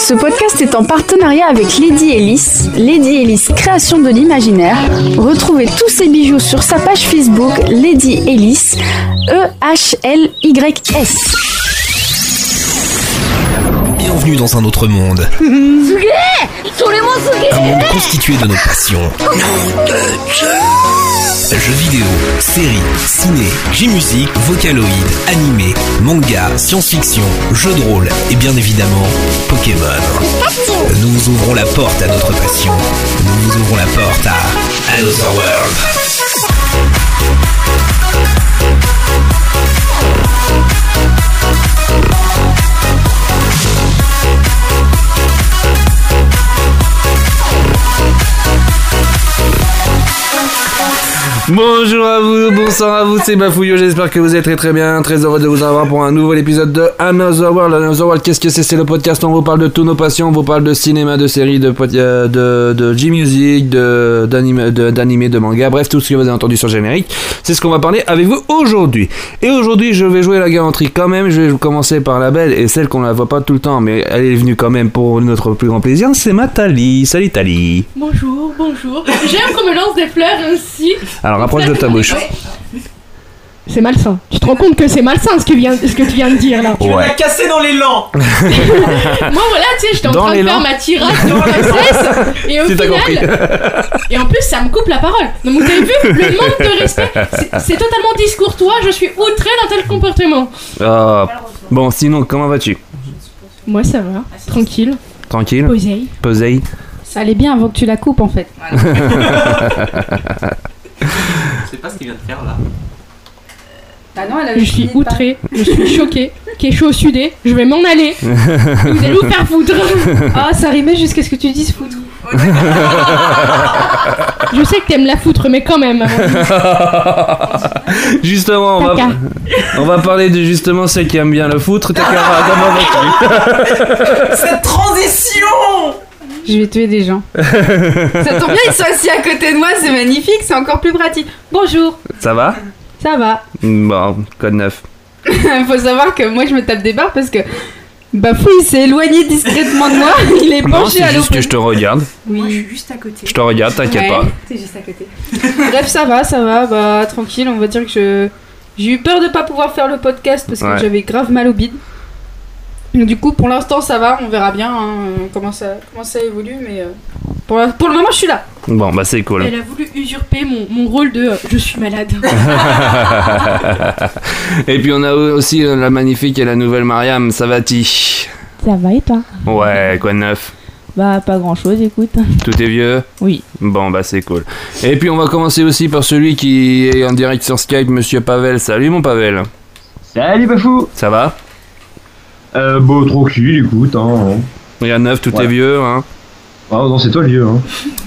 Ce podcast est en partenariat avec Lady Ellis, Lady Ellis Création de l'Imaginaire. Retrouvez tous ses bijoux sur sa page Facebook Lady Ellis, E E-H-L-Y-S. Bienvenue dans un autre monde. Un monde constitué de nos passions. Jeux vidéo, séries, ciné, J-musique, vocaloïd, animé, manga, science-fiction, jeux de rôle et bien évidemment Pokémon. Nous ouvrons la porte à notre passion. Nous ouvrons la porte à Another World. Bonjour à vous, bonsoir à vous, c'est Bafouillot, j'espère que vous êtes très très bien, très heureux de vous avoir pour un nouvel épisode de Another World. Another World, qu'est-ce que c'est? C'est le podcast où on vous parle de tous nos passions, on vous parle de cinéma, de séries, de, euh, de, de J-Music, de, d'anime, de, d'animé, de manga, bref, tout ce que vous avez entendu sur le générique. C'est ce qu'on va parler avec vous aujourd'hui. Et aujourd'hui, je vais jouer la galanterie quand même, je vais commencer par la belle et celle qu'on la voit pas tout le temps, mais elle est venue quand même pour notre plus grand plaisir, c'est Matali. Salut Tali. Bonjour, bonjour. J'aime qu'on me lance des fleurs ainsi. Alors rapproche de ta bouche. C'est malsain. Tu te rends compte que c'est malsain ce que, vient- ce que tu viens de dire là. Ouais. La casser dans l'élan Moi voilà, tu sais, j'étais en Dans train de faire ma tirade dans la cesse. Et au Si compris. final. Et en plus, ça me coupe la parole. Donc vous avez vu le manque de respect C'est- totalement discourtois. Je suis outré d'un tel comportement. Ah, bon, sinon, comment vas-tu? Moi ça va. Tranquille. Tranquille? Posé. Posé Ça allait bien avant que tu la coupes en fait. Je sais pas ce qu'il vient de faire là. Bah non, elle Je suis outré. Je suis choqué. Kécho sudé. Je vais m'en aller. Vous allez vous faire foutre. Ah, ça rimait jusqu'à ce que tu dises foutre. Je sais que t'aimes la foutre, mais quand même. Justement, on va, on va parler de justement celle qui aime bien le foutre. Cette transition Je vais tuer des gens. ça tombe bien, ils sont assis à côté de moi, c'est magnifique, c'est encore plus pratique. Bonjour, Ça va? Ça va. Bon, code 9. Faut savoir que moi je me tape des barres parce que Bafou il s'est éloigné discrètement de moi, il est Non, penché c'est à juste que je te regarde. Oui, juste à côté. Je te regarde, t'inquiète Ouais, pas. C'est juste à côté. Bref, ça va, ça va, bah tranquille, on va dire que je. J'ai eu peur de pas pouvoir faire le podcast parce que Ouais. j'avais grave mal au bide. Donc, Du coup, pour l'instant, ça va, on verra bien hein, comment, ça, comment ça évolue, mais euh, pour, la- pour le moment, je suis là. Bon, bah c'est cool. Elle a voulu usurper mon, mon rôle de euh, je suis malade. et puis on a aussi euh, la magnifique et la nouvelle Mariam Savati. Ça va et toi? Ouais, quoi de neuf? Bah pas grand chose, écoute. Tout est vieux? Oui. Bon, bah c'est cool. Et puis on va commencer aussi par celui qui est en direct sur Skype, Monsieur Pavel. Salut mon Pavel. Salut Bafou Ça va? Euh, bon, tranquille, écoute, hein. Rien de neuf, tout Ouais. est vieux, hein Ah non, c'est toi le vieux, hein.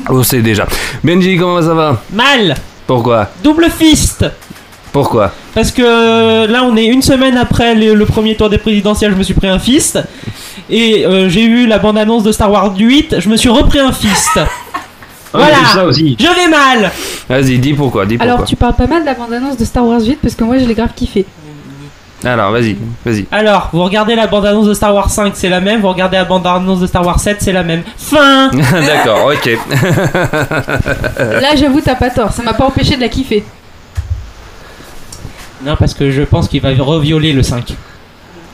On sait déjà. Benji, comment ça va? Mal Pourquoi? Double fist Pourquoi? Parce que là, on est une semaine après le, le premier tour des présidentielles, je me suis pris un fist. Et euh, j'ai eu la bande-annonce de Star Wars 8, je me suis repris un fist. Ah, Voilà. c'est ça aussi. Je vais mal Vas-y, dis pourquoi, dis pourquoi. Alors, tu parles pas mal de la bande-annonce de Star Wars 8 parce que moi, je l'ai grave kiffé. Alors, vas-y, vas-y. Alors, vous regardez la bande-annonce de Star Wars 5, c'est la même. Vous regardez la bande-annonce de Star Wars 7, c'est la même. Fin D'accord, ok. Là, j'avoue, t'as pas tort, ça m'a pas empêché de la kiffer. Non, parce que je pense qu'il va revioler le 5.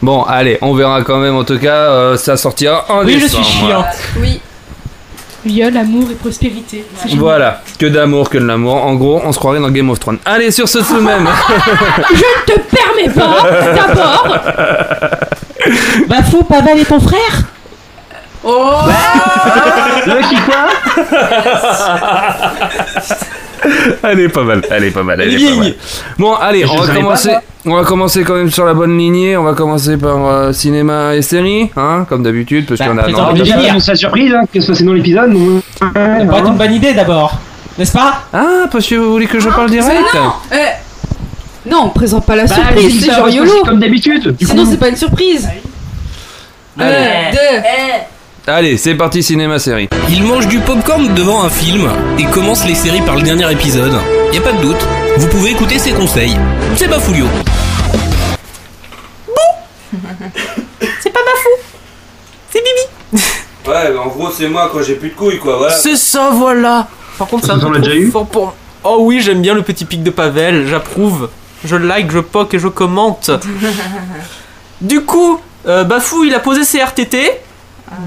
Bon, allez, on verra quand même. En tout cas, euh, ça sortira en Oui, je décembre. suis chiant. Oui. Viol, amour et prospérité. Voilà, que d'amour, que de l'amour. En gros, on se croirait dans Game of Thrones. Allez, sur ce tout même. Je ne te permets pas, d'abord, Bah, fou, Pavel est ton frère Oh Le qui quoi? Elle est pas mal, elle est pas mal, elle est pas mal. Bon, allez, on va commencer. On va commencer quand même sur la bonne lignée. On va commencer par euh, cinéma et séries, hein, comme d'habitude, parce Bah, qu'on a. non, délire. annonce la surprise, hein, qui se passait dans l'épisode donc, Ça pourrait être une bonne idée d'abord. N'est-ce pas? Ah, parce que vous voulez que je parle direct Eh Non, on présente pas la Bah, surprise, c'est genre que YOLO Comme d'habitude. Sinon, c'est pas une surprise Allez. Un, deux. Allez, c'est parti cinéma-série. Il mange du popcorn devant un film et commence les séries par le dernier épisode. Y a pas de doute, vous pouvez écouter ses conseils. C'est Bafoulio. C'est pas ma fou C'est Bibi Ouais, en gros, c'est moi quand j'ai plus de couilles, quoi, voilà. C'est ça, voilà. Par contre, Ça, l'a déjà eu fort pour. Oh oui, j'aime bien le petit pic de Pavel, j'approuve. Je like, je poke et je commente. du coup, euh, Bafou, il a posé ses RTT.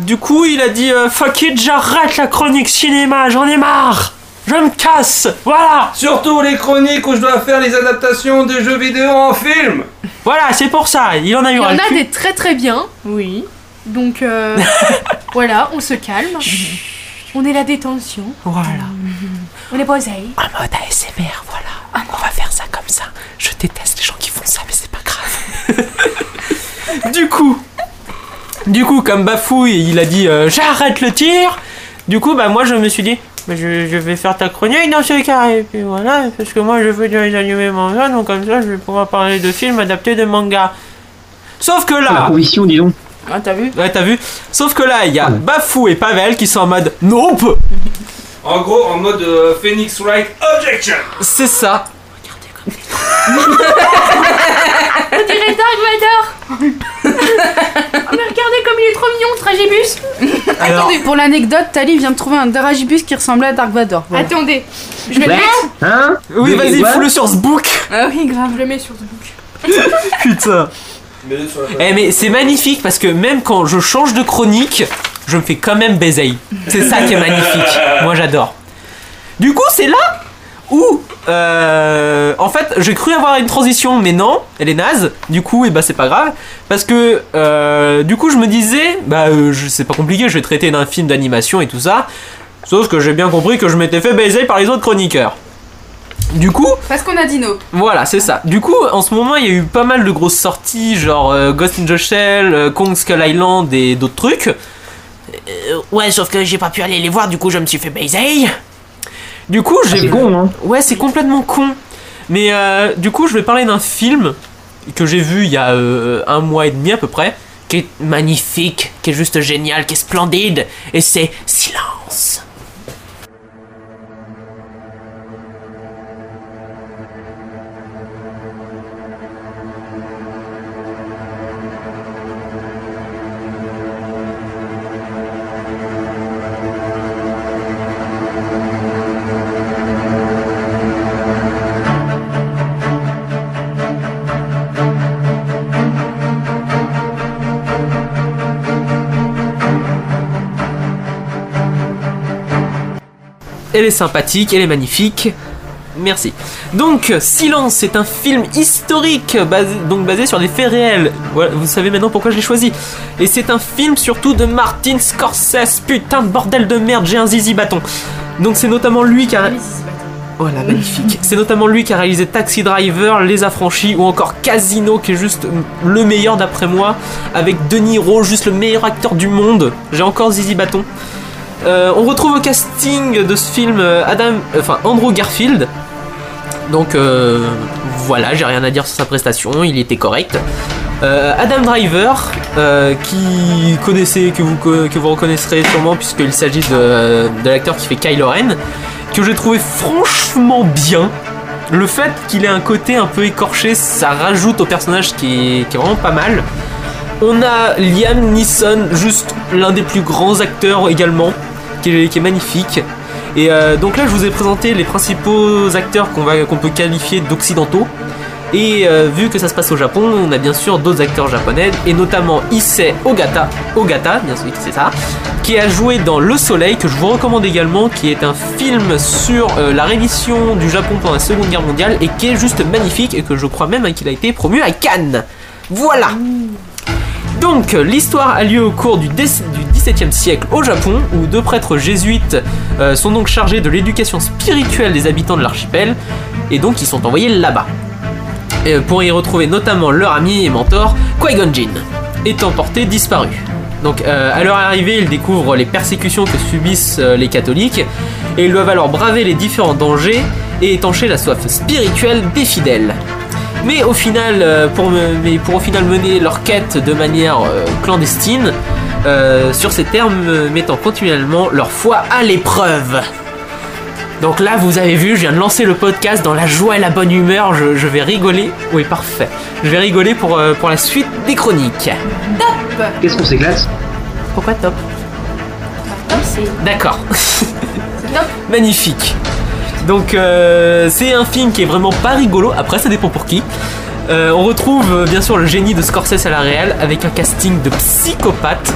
Du coup, il a dit euh, Fuck it, j'arrête la chronique cinéma, j'en ai marre. Je me casse. Voilà. Surtout les chroniques où je dois faire les adaptations de jeux vidéo en film. Voilà, c'est pour ça. Il en a eu Il y en a des très très bien. Oui. Donc euh, voilà, on se calme. On est la détention. Voilà. On est posé. En mode ASMR, voilà. On va faire ça comme ça. Je déteste les gens qui font ça, mais c'est pas grave. du coup, du coup, comme Bafouille, il a dit euh, j'arrête le tir. Du coup, bah moi je me suis dit, bah, je, je vais faire ta chronique dans ce cas. Et puis voilà, parce que moi je veux des animés manga, donc comme ça je vais pouvoir parler de films adaptés de manga. Sauf que La là, conviction, dis donc. Ah, t'as vu? Ouais, t'as vu? Sauf que là, il y a Ouais. Bafou et Pavel qui sont en mode Nope En gros, en mode euh, Phoenix Wright Objection. C'est ça. On dirait Dark Vador. Oh, mais regardez comme il est trop mignon, ce Tragibus. Alors, Attendez, pour l'anecdote, Tali vient de trouver un Daragibus qui ressemblait à Dark Vador. Voilà. Attendez, je vais le mettre. Hein oui, vas-y, fous-le sur ce book. Ah oui, grave. Je le mets sur ce book. Putain. Eh mais c'est magnifique parce que même quand je change de chronique, je me fais quand même baiser. C'est ça qui est magnifique. Moi j'adore. Du coup c'est là où euh, en fait j'ai cru avoir une transition mais non, elle est naze. Du coup et bah c'est pas grave parce que euh, du coup je me disais bah euh, je- c'est pas compliqué, je vais traiter d'un film d'animation et tout ça. Sauf que j'ai bien compris que je m'étais fait baiser par les autres chroniqueurs. Du coup, Parce qu'on a dit no. voilà, c'est ça. Du coup, en ce moment, il y a eu pas mal de grosses sorties, genre euh, Ghost in the Shell, euh, Kong Skull Island et d'autres trucs. Euh, ouais, sauf que j'ai pas pu aller les voir, du coup, je me suis fait baiser. Du coup, j'ai. C'est con, hein. Ouais, c'est complètement con. Mais euh, du coup, je vais parler d'un film que j'ai vu il y a euh, un mois et demi à peu près, qui est magnifique, qui est juste génial, qui est splendide, et c'est Silence. Elle est sympathique, elle est magnifique. Merci. Donc, Silence, c'est un film historique, basé, donc basé sur des faits réels. Voilà, vous savez maintenant pourquoi je l'ai choisi. Et c'est un film surtout de Martin Scorsese. Putain de bordel de merde, j'ai un zizi bâton. Donc c'est notamment lui qui a... Voilà, magnifique. C'est notamment lui qui a réalisé Taxi Driver, Les Affranchis ou encore Casino, qui est juste le meilleur d'après moi, avec De Niro, juste le meilleur acteur du monde. J'ai encore Zizi Bâton. Euh, on retrouve au casting de ce film euh, Adam, enfin Andrew Garfield. Donc euh, voilà, j'ai rien à dire sur sa prestation, il était correct. Adam Driver, qui connaissez, que vous, que vous reconnaîtrez sûrement puisqu'il s'agit de, de l'acteur qui fait Kylo Ren, que j'ai trouvé franchement bien. Le fait qu'il ait un côté un peu écorché, ça rajoute au personnage qui est, qui est vraiment pas mal. On a Liam Neeson, juste l'un des plus grands acteurs également, qui est, qui est magnifique. Et euh, donc là, je vous ai présenté les principaux acteurs qu'on peut qualifier d'occidentaux. Et euh, vu que ça se passe au Japon, on a bien sûr d'autres acteurs japonais, et notamment Issei Ogata, Ogata, bien sûr, c'est ça, qui a joué dans Le Soleil, que je vous recommande également, qui est un film sur euh, la reddition du Japon pendant la Seconde Guerre mondiale, et qui est juste magnifique, et que je crois même qu'il a été promu à Cannes. Voilà donc, l'histoire a lieu au cours du, du XVIIe siècle au Japon, où deux prêtres jésuites euh, sont donc chargés de l'éducation spirituelle des habitants de l'archipel, et donc ils sont envoyés là-bas. Euh, pour y retrouver notamment leur ami et mentor, Qui-Gon étant porté disparu. Donc, euh, à leur arrivée, ils découvrent les persécutions que subissent les catholiques, et ils doivent alors braver les différents dangers et étancher la soif spirituelle des fidèles. Mais au final, pour, mais pour au final mener leur quête de manière clandestine, euh, sur ces termes, euh, mettant continuellement leur foi à l'épreuve. Donc là, vous avez vu, je viens de lancer le podcast dans la joie et la bonne humeur. Je, je vais rigoler. Oui, parfait. Je vais rigoler pour, euh, pour la suite des chroniques. Qu'est-ce qu'on s'éclate? Pourquoi top c'est. D'accord. top. Magnifique. Donc euh, c'est un film qui est vraiment pas rigolo, après ça dépend pour qui. Euh, on retrouve euh, bien sûr le génie de Scorsese à la réelle avec un casting de psychopathe.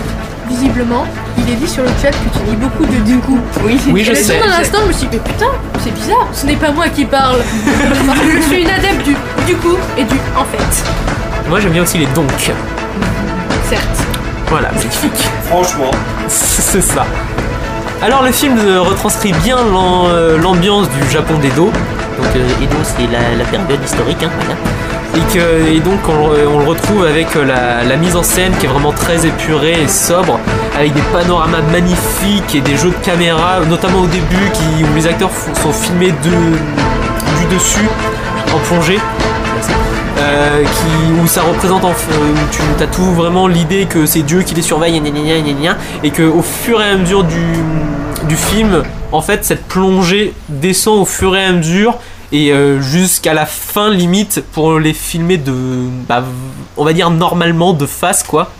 Visiblement, il est dit sur le chat que tu dis beaucoup de du coup. Oui, Oui, je Et sais. Dans l'instant, je me suis dit, mais putain, c'est bizarre, ce n'est pas moi qui parle. Je suis une adepte du du coup et du en fait. Moi j'aime bien aussi les donc. Certes. Voilà, magnifique. Franchement. C'est ça. Alors le film euh, retranscrit bien l'am- l'ambiance du Japon d'Edo. Donc euh, Edo c'est la, la période historique. hein, voilà. Et, que, donc on, le- retrouve avec euh, la, mise en scène qui est vraiment très épurée et sobre, avec des panoramas magnifiques et des jeux de caméra, notamment au début qui, où les acteurs sont filmés de, du dessus, en plongée. Euh, qui, où ça représente en, où tu as tout vraiment l'idée que c'est Dieu qui les surveille et que au fur et à mesure du film en fait cette plongée descend au fur et à mesure et euh, jusqu'à la fin limite pour les filmer de bah, on va dire normalement de face quoi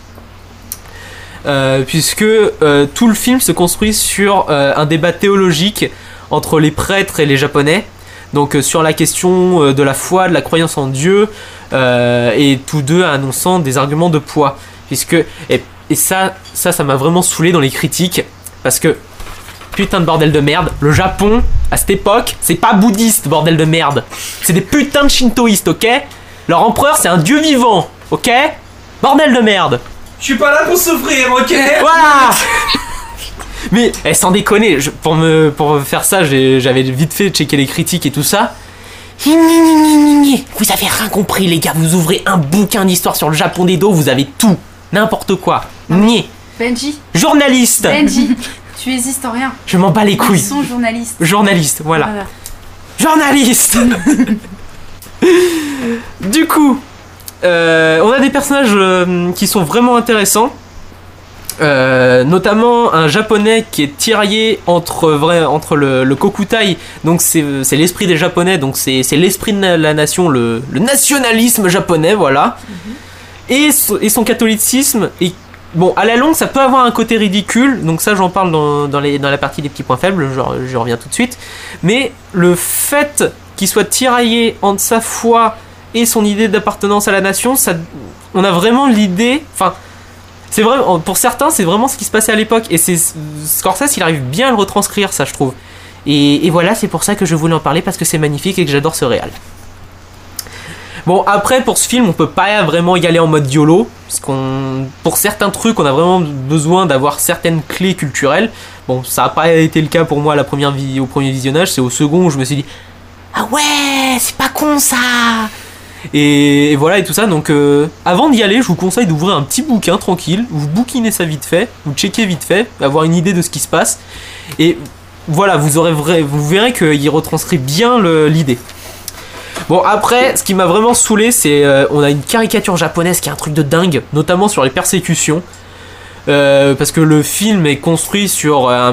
Euh, puisque euh, tout le film se construit sur un débat théologique entre les prêtres et les japonais donc sur la question de la foi, de la croyance en Dieu, et tous deux annonçant des arguments de poids. Puisque, et, et ça, ça, ça m'a vraiment saoulé dans les critiques, parce que, putain de bordel de merde, le Japon, à cette époque, c'est pas bouddhiste, bordel de merde. C'est des putains de shintoïstes, ok? Leur empereur, c'est un dieu vivant, ok? Bordel de merde Je suis pas là pour souffrir, ok? Voilà Mais eh, sans déconner, je- pour, me, pour faire ça, j'avais vite fait checker les critiques et tout ça. Vous avez rien compris, les gars. Vous ouvrez un bouquin d'histoire sur le Japon des dos, vous avez tout. N'importe quoi. Nier. Benji, Journaliste Benji, tu es historien. Je m'en bats les Ils couilles. sont journalistes. Journaliste, voilà. Journaliste Du coup, euh, on a des personnages euh, qui sont vraiment intéressants. Euh, notamment un japonais qui est tiraillé entre, vrai, entre le, le kokutai, donc c'est l'esprit des japonais, donc c'est l'esprit de la- la nation, le, le nationalisme japonais, voilà, et, son- et son catholicisme. Et bon, à la longue, ça peut avoir un côté ridicule, donc ça j'en parle dans, la partie des petits points faibles, je, reviens tout de suite. Mais le fait qu'il soit tiraillé entre sa foi et son idée d'appartenance à la nation, ça, on a vraiment l'idée, enfin, c'est vrai, pour certains, c'est vraiment ce qui se passait à l'époque. Et c'est Scorsese, il arrive bien à le retranscrire, ça, je trouve. Et, et voilà, c'est pour ça que je voulais en parler parce que c'est magnifique et que j'adore ce réal. Bon, après, pour ce film, on peut pas vraiment y aller en mode YOLO. Parce qu'on, pour certains trucs, on a vraiment besoin d'avoir certaines clés culturelles. Bon, ça n'a pas été le cas pour moi à la première vi- au premier visionnage. C'est au second où je me suis dit Ah ouais, c'est pas con ça et, voilà et tout ça. Donc euh, avant d'y aller, je vous conseille d'ouvrir un petit bouquin tranquille. Vous bouquinez ça vite fait, vous checkez vite fait, avoir une idée de ce qui se passe. Et voilà, vous aurez vrai, vous verrez qu'il retranscrit bien l'idée. Bon après, ce qui m'a vraiment saoulé, c'est euh, on a une caricature japonaise qui est un truc de dingue, notamment sur les persécutions. Euh, parce que le film est construit sur, euh,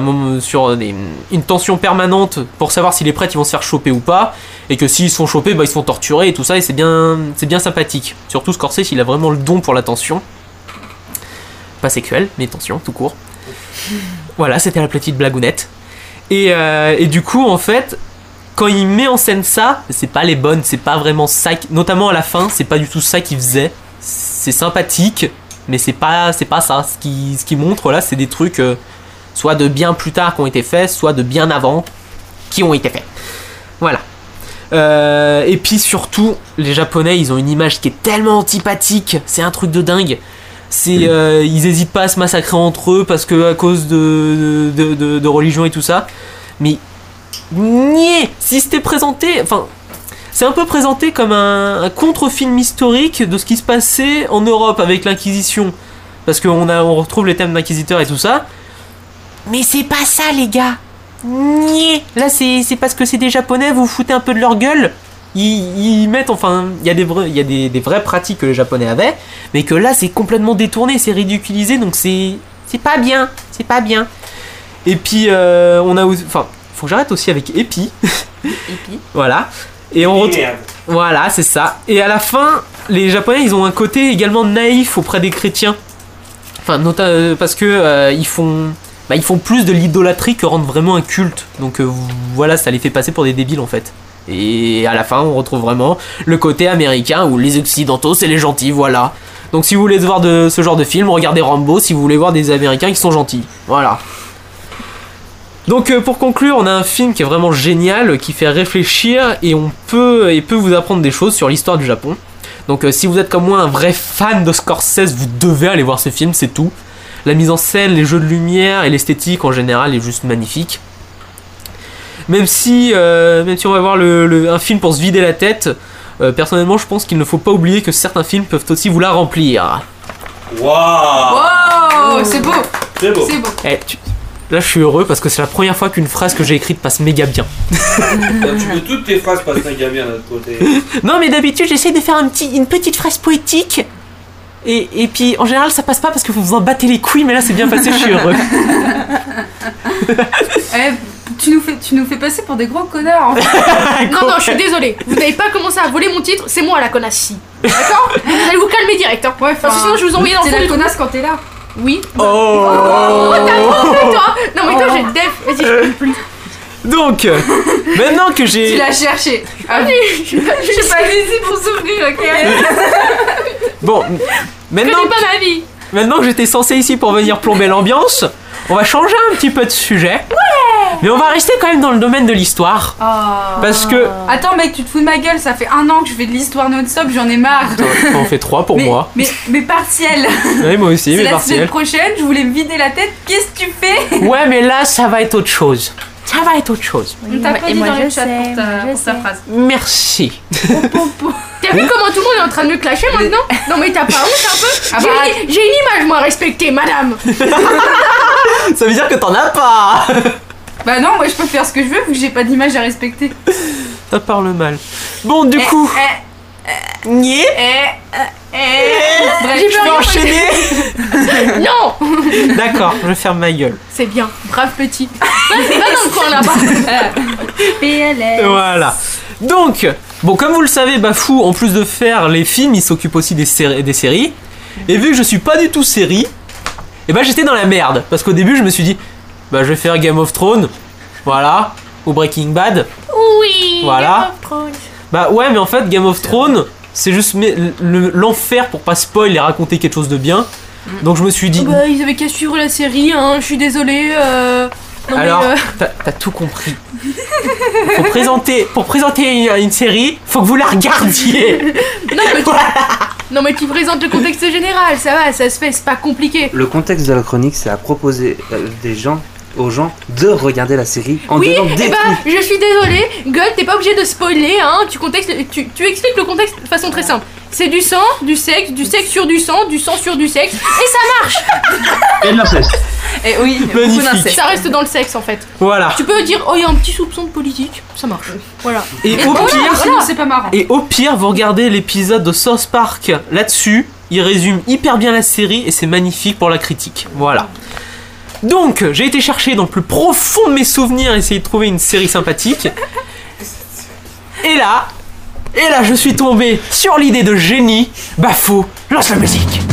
une tension permanente pour savoir si les prêtres vont se faire choper ou pas, et que s'ils sont chopés, bah, ils se font torturer et tout ça, et c'est bien, bien sympathique. Surtout Scorsese, il a vraiment le don pour la tension. Pas sexuelle, mais tension, tout court. Voilà, c'était la petite blagounette. Et, et du coup, en fait, quand il met en scène ça, c'est pas les bonnes, c'est pas vraiment ça, qui- notamment à la fin, c'est pas du tout ça qu'il faisait. C'est sympathique, mais c'est pas, c'est pas ça. Ce qui, ce qui montre là, c'est des trucs euh, soit de bien plus tard qui ont été faits, soit de bien avant qui ont été faits. Voilà. Euh, et puis surtout, les Japonais, ils ont une image qui est tellement antipathique, c'est un truc de dingue. C'est, euh, ils hésitent pas à se massacrer entre eux parce que à cause de, de, de- de religion et tout ça. Mais niais, si c'était présenté, enfin, c'est un peu présenté comme un, contre-film historique de ce qui se passait en Europe avec l'Inquisition, parce qu'on on retrouve les thèmes d'inquisiteurs et tout ça. Mais c'est pas ça, les gars. Niais. Là, c'est c'est parce que c'est des Japonais, vous vous foutez un peu de leur gueule. Ils, ils mettent, enfin, il y a, des, il y a des, vraies pratiques que les Japonais avaient, mais que là, c'est complètement détourné, c'est ridiculisé, donc c'est c'est pas bien, c'est pas bien. Et puis, euh, on a, enfin, faut que j'arrête aussi avec Epi. Epi. Voilà. Et on retrouve. Voilà, c'est ça. Et à la fin, les Japonais, ils ont un côté également naïf auprès des chrétiens. Enfin, nota- euh, parce que euh, ils font. bah, ils font plus de l'idolâtrie que rendre vraiment un culte. Donc euh, voilà, ça les fait passer pour des débiles en fait. Et à la fin, on retrouve vraiment le côté américain où les occidentaux c'est les gentils, voilà. Donc si vous voulez voir de ce genre de film, regardez Rambo si vous voulez voir des américains qui sont gentils. Voilà. Donc euh, pour conclure, on a un film qui est vraiment génial, qui fait réfléchir et on peut et peut vous apprendre des choses sur l'histoire du Japon. Donc euh, si vous êtes comme moi un vrai fan de Scorsese, vous devez aller voir ce film, c'est tout. La mise en scène, les jeux de lumière et l'esthétique en général est juste magnifique. Même si, euh, même si on va voir le- le- un film pour se vider la tête, euh, personnellement je pense qu'il ne faut pas oublier que certains films peuvent aussi vous la remplir. Waouh Oh, c'est beau, C'est beau. c'est beau. Eh, tu- Là je suis heureux parce que c'est la première fois qu'une phrase que j'ai écrite passe méga bien. Tu peux toutes tes phrases passer un gamin de notre côté. Non, mais d'habitude, j'essaie de faire un petit, une petite phrase poétique. Et, et puis, en général, ça passe pas parce que vous vous en battez les couilles, mais là, c'est bien passé, je suis heureux. Eh, tu nous fais, tu nous fais passer pour des gros connards. en fait. Non, non, je suis désolée. Vous n'avez pas commencé à voler mon titre, c'est moi la connasse si. D'accord? Vous allez vous calmer direct. Hein. Ouais, Parce que sinon, je vous envoyer dans fond la connasse quand t'es là. Oui. Oh Oh, t'as toi Non, mais toi, j'ai def. Vas-y, je peux plus. Donc, maintenant que Tu j'ai. l'as cherché. Ah, Je suis pas je suis pas ici pour souffrir, ok Bon, Je maintenant, connais pas ma vie. maintenant que j'étais censé ici pour venir plomber l'ambiance, on va changer un petit peu de sujet. Mais on va rester quand même dans le domaine de l'histoire. Oh. Parce que. Attends, mec, tu te fous de ma gueule, ça fait un an que je fais de l'histoire non-stop, j'en ai marre. On en fait trois pour mais, moi. Mais, mais partiel. Oui, moi aussi, mais la semaine partiel. prochaine, je voulais me vider la tête. Qu'est-ce que tu fais? Ouais, mais là, ça va être autre chose. Ça va être autre chose. On t'a pas et dit moi, dans je le chat sais, pour ta, moi, je pour ta sais. phrase. Merci. T'as vu comment tout le monde est en train de me clasher maintenant? Non, mais t'as pas honte un peu? Ah J'ai bah, une- J'ai une image, moi, à respecter, madame. Ça veut dire que t'en as pas Bah non, moi je peux faire ce que je veux vu que j'ai pas d'image à respecter. Ça parle mal. Bon, du Eh, coup. eh, Nier eh, eh. Bref, J'ai Je peux enchaîner Non D'accord, je ferme ma gueule. C'est bien, brave petit. Va, dans le coin là-bas. PLS. Voilà. Donc, bon, comme vous le savez, Bafou, en plus de faire les films, il s'occupe aussi des, séri- des séries. Et vu que je suis pas du tout série, et ben j'étais dans la merde. Parce qu'au début, je me suis dit, bah je vais faire Game of Thrones, voilà, ou Breaking Bad. Oui. Voilà. Game of Thrones. Bah ouais, mais en fait, Game of Thrones, c'est juste l'enfer pour pas spoil et raconter quelque chose de bien. Donc je me suis dit, Bah, ils avaient qu'à suivre la série, hein. Je suis désolée. Euh... Alors, euh, t'as tout compris. Pour présenter, pour présenter une, une série, faut que vous la regardiez. Non, mais tu... non, mais tu présentes le contexte général, ça va, ça se fait, c'est pas compliqué. Le contexte de la chronique, c'est à proposer euh, des gens, aux gens de regarder la série en Oui, des bah, je suis désolée, Gueule, t'es pas obligé de spoiler, hein. Tu, contexte, tu, tu expliques le contexte de façon très simple. C'est du sang, du sexe, du sexe sur du sang, du sang sur du sexe, et ça marche Et de l'inceste. Eh oui, Magnifique. Ça reste dans le sexe en fait. Voilà. Tu peux dire, oh, il y a un petit soupçon de politique, ça marche. Voilà. Et au Voilà, pire, c'est pas marrant. Et au pire, vous regardez l'épisode de South Park là-dessus, il résume hyper bien la série et c'est magnifique pour la critique. Voilà. Donc, j'ai été chercher dans le plus profond de mes souvenirs, essayer de trouver une série sympathique. Et là, et là, je suis tombé sur l'idée de génie. Bafou, lance la musique.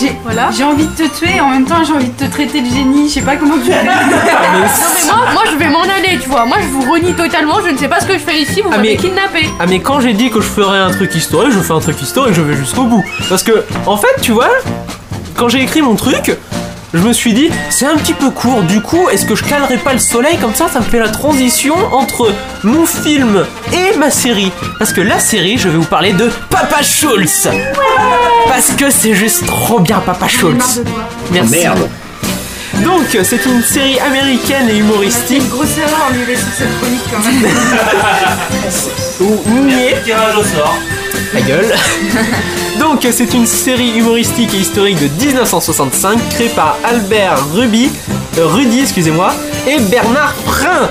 J'ai Voilà. envie de te tuer et en même temps j'ai envie de te traiter de génie. Je sais pas comment tu fais. Non, mais moi, moi, je vais m'en aller, tu vois. Moi, je vous renie totalement, je ne sais pas ce que je fais ici, vous Ah, m'avez mais- kidnappé. Ah mais quand j'ai dit que je ferais un truc historique, je fais un truc historique, je vais jusqu'au bout. Parce que, en fait, tu vois, quand j'ai écrit mon truc, je me suis dit, c'est un petit peu court, du coup, est-ce que je calerai pas le soleil comme ça, ça me fait la transition entre mon film et ma série Parce que la série, je vais vous parler de Papa Schultz Parce que c'est juste trop bien, Papa Schultz Merci. Merde. Donc, c'est une série américaine et humoristique une grosse erreur en lui laissant cette chronique quand même. où Nier Tirage au sort. Ta gueule. Donc, c'est une série humoristique et historique de 1965 créée par Albert Ruby, euh, Rudy, excusez-moi, et Bernard Prin.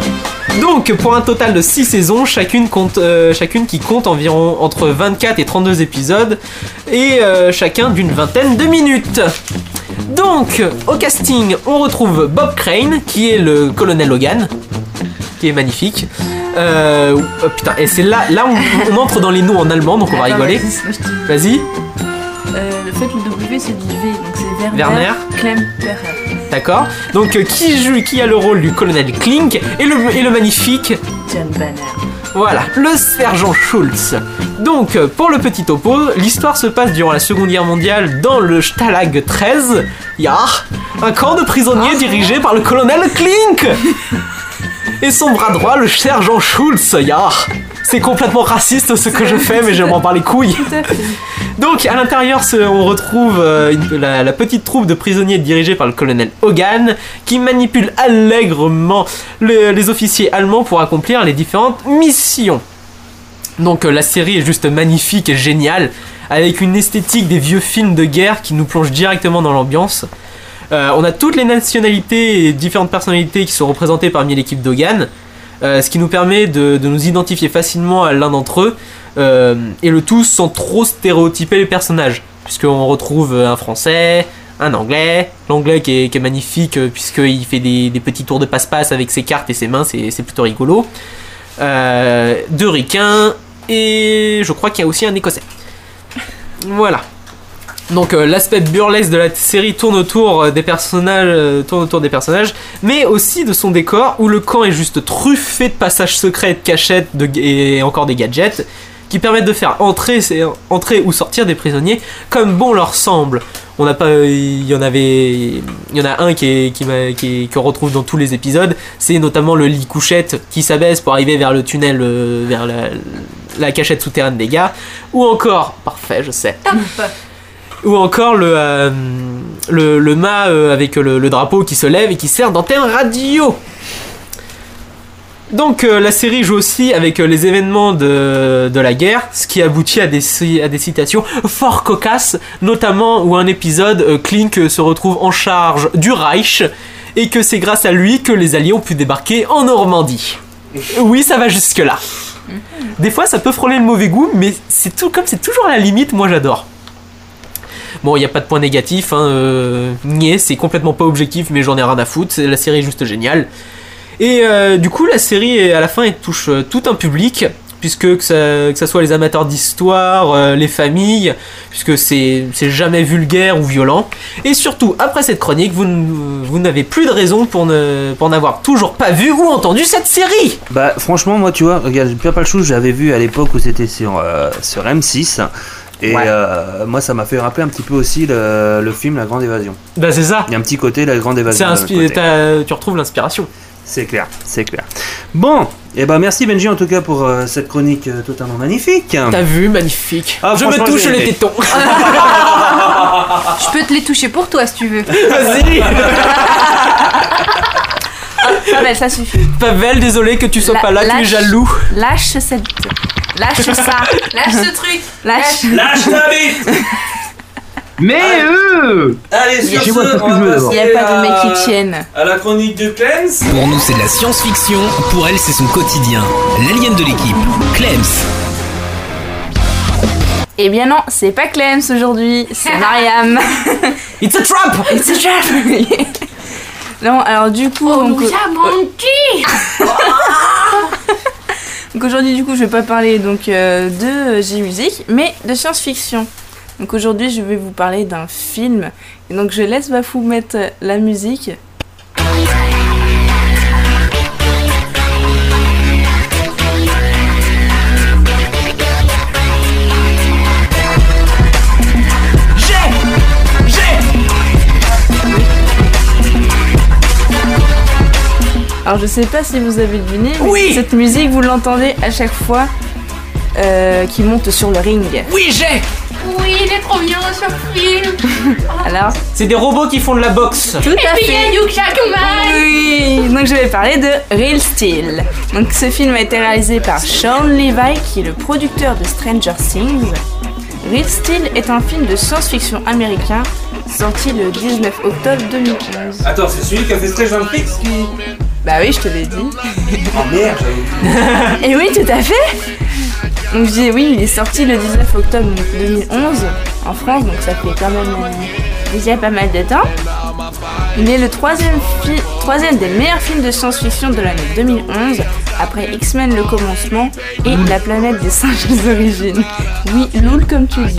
Donc, pour un total de 6 saisons, chacune, compte, euh, chacune qui compte environ entre 24 et 32 épisodes, et euh, chacun d'une vingtaine de minutes. Donc, au casting, on retrouve Bob Crane, qui est le colonel Logan, qui est magnifique. Euh, oh, putain, et c'est là, là on, on entre dans les noms en allemand, donc on va rigoler. Vas-y, Euh, le fait le W c'est du V, donc c'est Werner, Werner. Klemperer. D'accord. Donc, euh, qui joue, qui a le rôle du colonel Klink et le, et le magnifique John Banner. Voilà, le sergent Schultz. Donc, euh, pour le petit topo, l'histoire se passe durant la Seconde Guerre mondiale dans le Stalag 13, ya, un camp de prisonniers dirigé par le colonel Klink et son bras droit, le sergent Schultz, ya. C'est complètement raciste ce que je fais, mais je m'en bats les couilles. Donc à l'intérieur, on retrouve euh, la, petite troupe de prisonniers dirigée par le colonel Hogan, qui manipule allègrement le- les officiers allemands pour accomplir les différentes missions. Donc euh, la série est juste magnifique et géniale, avec une esthétique des vieux films de guerre qui nous plonge directement dans l'ambiance. Euh, on a toutes les nationalités et différentes personnalités qui sont représentées parmi l'équipe d'Hogan, euh, ce qui nous permet de, nous identifier facilement à l'un d'entre eux, euh, et le tout sans trop stéréotyper les personnages, puisqu'on retrouve un français, un anglais, l'anglais qui est, magnifique euh, puisqu'il fait des, petits tours de passe-passe avec ses cartes et ses mains, c'est plutôt rigolo, deux ricains, et je crois qu'il y a aussi un écossais. Voilà. Donc euh, l'aspect burlesque de la série tourne autour euh, des personnages, euh, tourne autour des personnages, mais aussi de son décor où le camp est juste truffé de passages secrets, de cachettes et encore des gadgets qui permettent de faire entrer, ou sortir des prisonniers comme bon leur semble. On n'a pas, il y en avait, il y en a un qui est, qui, qui retrouve dans tous les épisodes. C'est notamment le lit couchette qui s'abaisse pour arriver vers le tunnel, vers la, la cachette souterraine des gars, ou encore, parfait, je sais. Ou encore le, euh, mât euh, avec le, drapeau qui se lève et qui sert d'antenne radio. Donc euh, la série joue aussi avec les événements de, de la guerre, ce qui aboutit à des, à citations fort cocasses, notamment où un épisode, Klink se retrouve en charge du Reich et que c'est grâce à lui que les Alliés ont pu débarquer en Normandie. Oui, ça va jusque-là. Des fois, ça peut frôler le mauvais goût, mais c'est tout comme c'est toujours la limite, moi j'adore. Bon, il n'y a pas de point négatif, hein, euh, c'est complètement pas objectif, mais j'en ai rien à foutre, la série est juste géniale. Et euh, du coup, la série, à la fin, elle touche euh, tout un public, puisque que ça, soit les amateurs d'histoire, les familles, puisque c'est jamais vulgaire ou violent. Et surtout, après cette chronique, vous, n'avez plus de raison pour ne pour n'avoir toujours pas vu ou entendu cette série Bah franchement moi tu vois, regarde, Pierre Palchou j'avais vu à l'époque où c'était sur, sur M6 et Ouais. euh, moi ça m'a fait rappeler un petit peu aussi le, le film La Grande Évasion. Bah c'est ça Il y a un petit côté La Grande Évasion. Tu retrouves l'inspiration. C'est clair, c'est clair. Bon, et ben merci Benji en tout cas pour euh, cette chronique euh, totalement magnifique. T'as vu, magnifique. Ah, Je me touche les tétons. Je peux te les toucher pour toi si tu veux. Vas-y. Pavel, ça suffit. Pavel, désolé que tu sois La- pas là, tu es lâche. jaloux. Lâche cette. Lâche ça. Lâche ce truc. Lâche. Lâche ta bite Mais eux Allez, sur moi, ce, va d'abord. Il passer n'y a pas de mec à- qui tienne. À la chronique de Clems. Pour nous, c'est de la science-fiction. Pour elle, c'est son quotidien. L'alien de l'équipe, Clems. Eh bien non, c'est pas Clems aujourd'hui, c'est Mariam. It's a trap It's a trap. Non, alors du coup, Oh, donc, nous a menti donc aujourd'hui du coup je vais pas parler donc euh, de J-Music, mais de science-fiction. Donc aujourd'hui je vais vous parler d'un film. Et donc je laisse Bafou mettre la musique. Alors je sais pas si vous avez deviné, mais Oui cette musique vous l'entendez à chaque fois euh, qu'il monte sur le ring. Oui, j'ai Oui, il est trop bien ce film. Alors, C'est des robots qui font de la boxe. tout Et à puis il y a fait. Hugh Jackman. Oui, donc je vais parler de Real Steel. Donc ce film a été réalisé par Sean Levy, qui est le producteur de Stranger Things. Real Steel est un film de science-fiction américain sorti le 19 octobre 2011. Attends, c'est celui qui a fait Stranger Things qui. Bah oui, je te l'ai dit. Merde, j'avais Et oui, tout à fait. Donc je dis oui, il est sorti le 19 octobre 2011 en France, donc ça fait quand même euh, déjà pas mal de temps. Il est le troisième, troisième des meilleurs films de science-fiction de l'année 2011, après X-Men le commencement et La planète des singes les origines. Oui, Loul comme tu dis.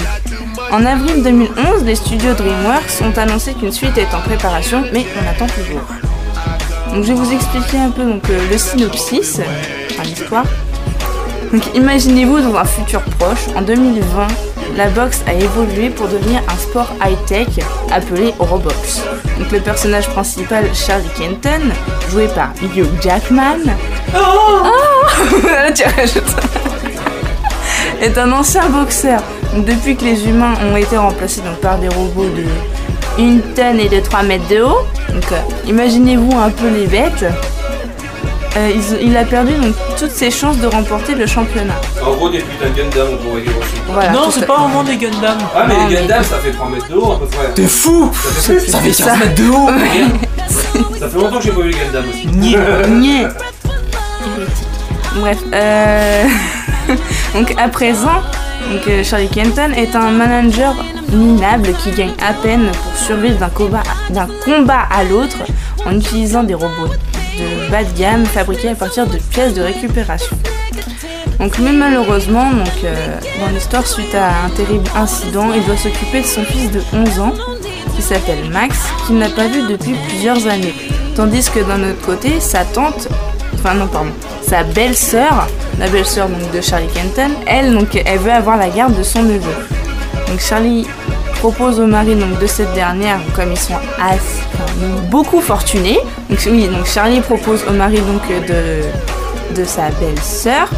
En avril 2011, les studios DreamWorks ont annoncé qu'une suite est en préparation, mais on attend toujours. Donc je vais vous expliquer un peu donc, euh, le synopsis, enfin l'histoire. Donc imaginez-vous dans un futur proche, en 2020, la boxe a évolué pour devenir un sport high-tech appelé Roblox. Donc le personnage principal, Charlie Kenton, joué par Hugh Jackman, Oh rajoutes. est un ancien boxeur. Donc, depuis que les humains ont été remplacés donc, par des robots de 1 tonne et de 3 mètres de haut, donc euh, imaginez-vous un peu les bêtes. Euh, il a perdu donc toutes ses chances de remporter le championnat. En gros, des putains de Gundam, on pourrait dire aussi. Voilà, non, c'est pas vraiment des Gundam. Ah, mais Non, les mais- Gundam, ça fait 3 mètres de haut à peu près. T'es fou Ça fait. Ça fait C'est 15 ça. mètres de haut. Ça fait longtemps que j'ai pas vu les Gundam aussi. Nyeh. Bref, euh... donc à présent, donc, euh, Charlie Kenton est un manager minable qui gagne à peine pour survivre d'un combat, d'un combat à l'autre en utilisant des robots de bas de gamme fabriqués à partir de pièces de récupération. Donc mais malheureusement, donc, euh, dans l'histoire, suite à un terrible incident, il doit s'occuper de son fils de 11 ans, qui s'appelle Max, qu'il n'a pas vu depuis plusieurs années. Tandis que d'un autre côté, sa tante, enfin non pardon, sa belle-sœur, la belle-sœur donc de Charlie Kenton, elle donc elle veut avoir la garde de son neveu. Donc Charlie propose au mari donc de cette dernière, comme ils sont assez, beaucoup fortunés. Charlie propose au mari donc de sa belle-sœur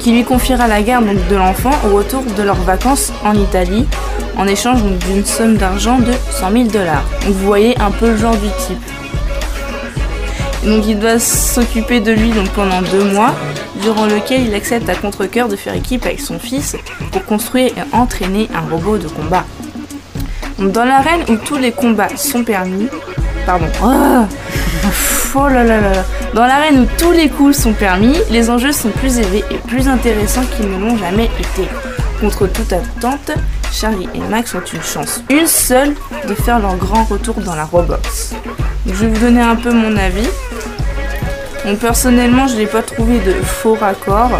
qui lui confiera la garde de l'enfant au retour de leurs vacances en Italie en échange d'une somme d'argent de 100 000 dollars. Vous voyez un peu le genre du type. Donc il doit s'occuper de lui donc, pendant deux mois, durant lequel il accepte à contre-coeur de faire équipe avec son fils pour construire et entraîner un robot de combat. Dans l'arène où tous les combats sont permis, pardon, Ah Oh là là là. Dans l'arène où tous les coups sont permis, les enjeux sont plus élevés et plus intéressants qu'ils ne l'ont jamais été. Contre toute attente, Charlie et Max ont une chance, une seule, de faire leur grand retour dans la Roblox. Je vais vous donner un peu mon avis. Donc, personnellement, je n'ai pas trouvé de faux raccords.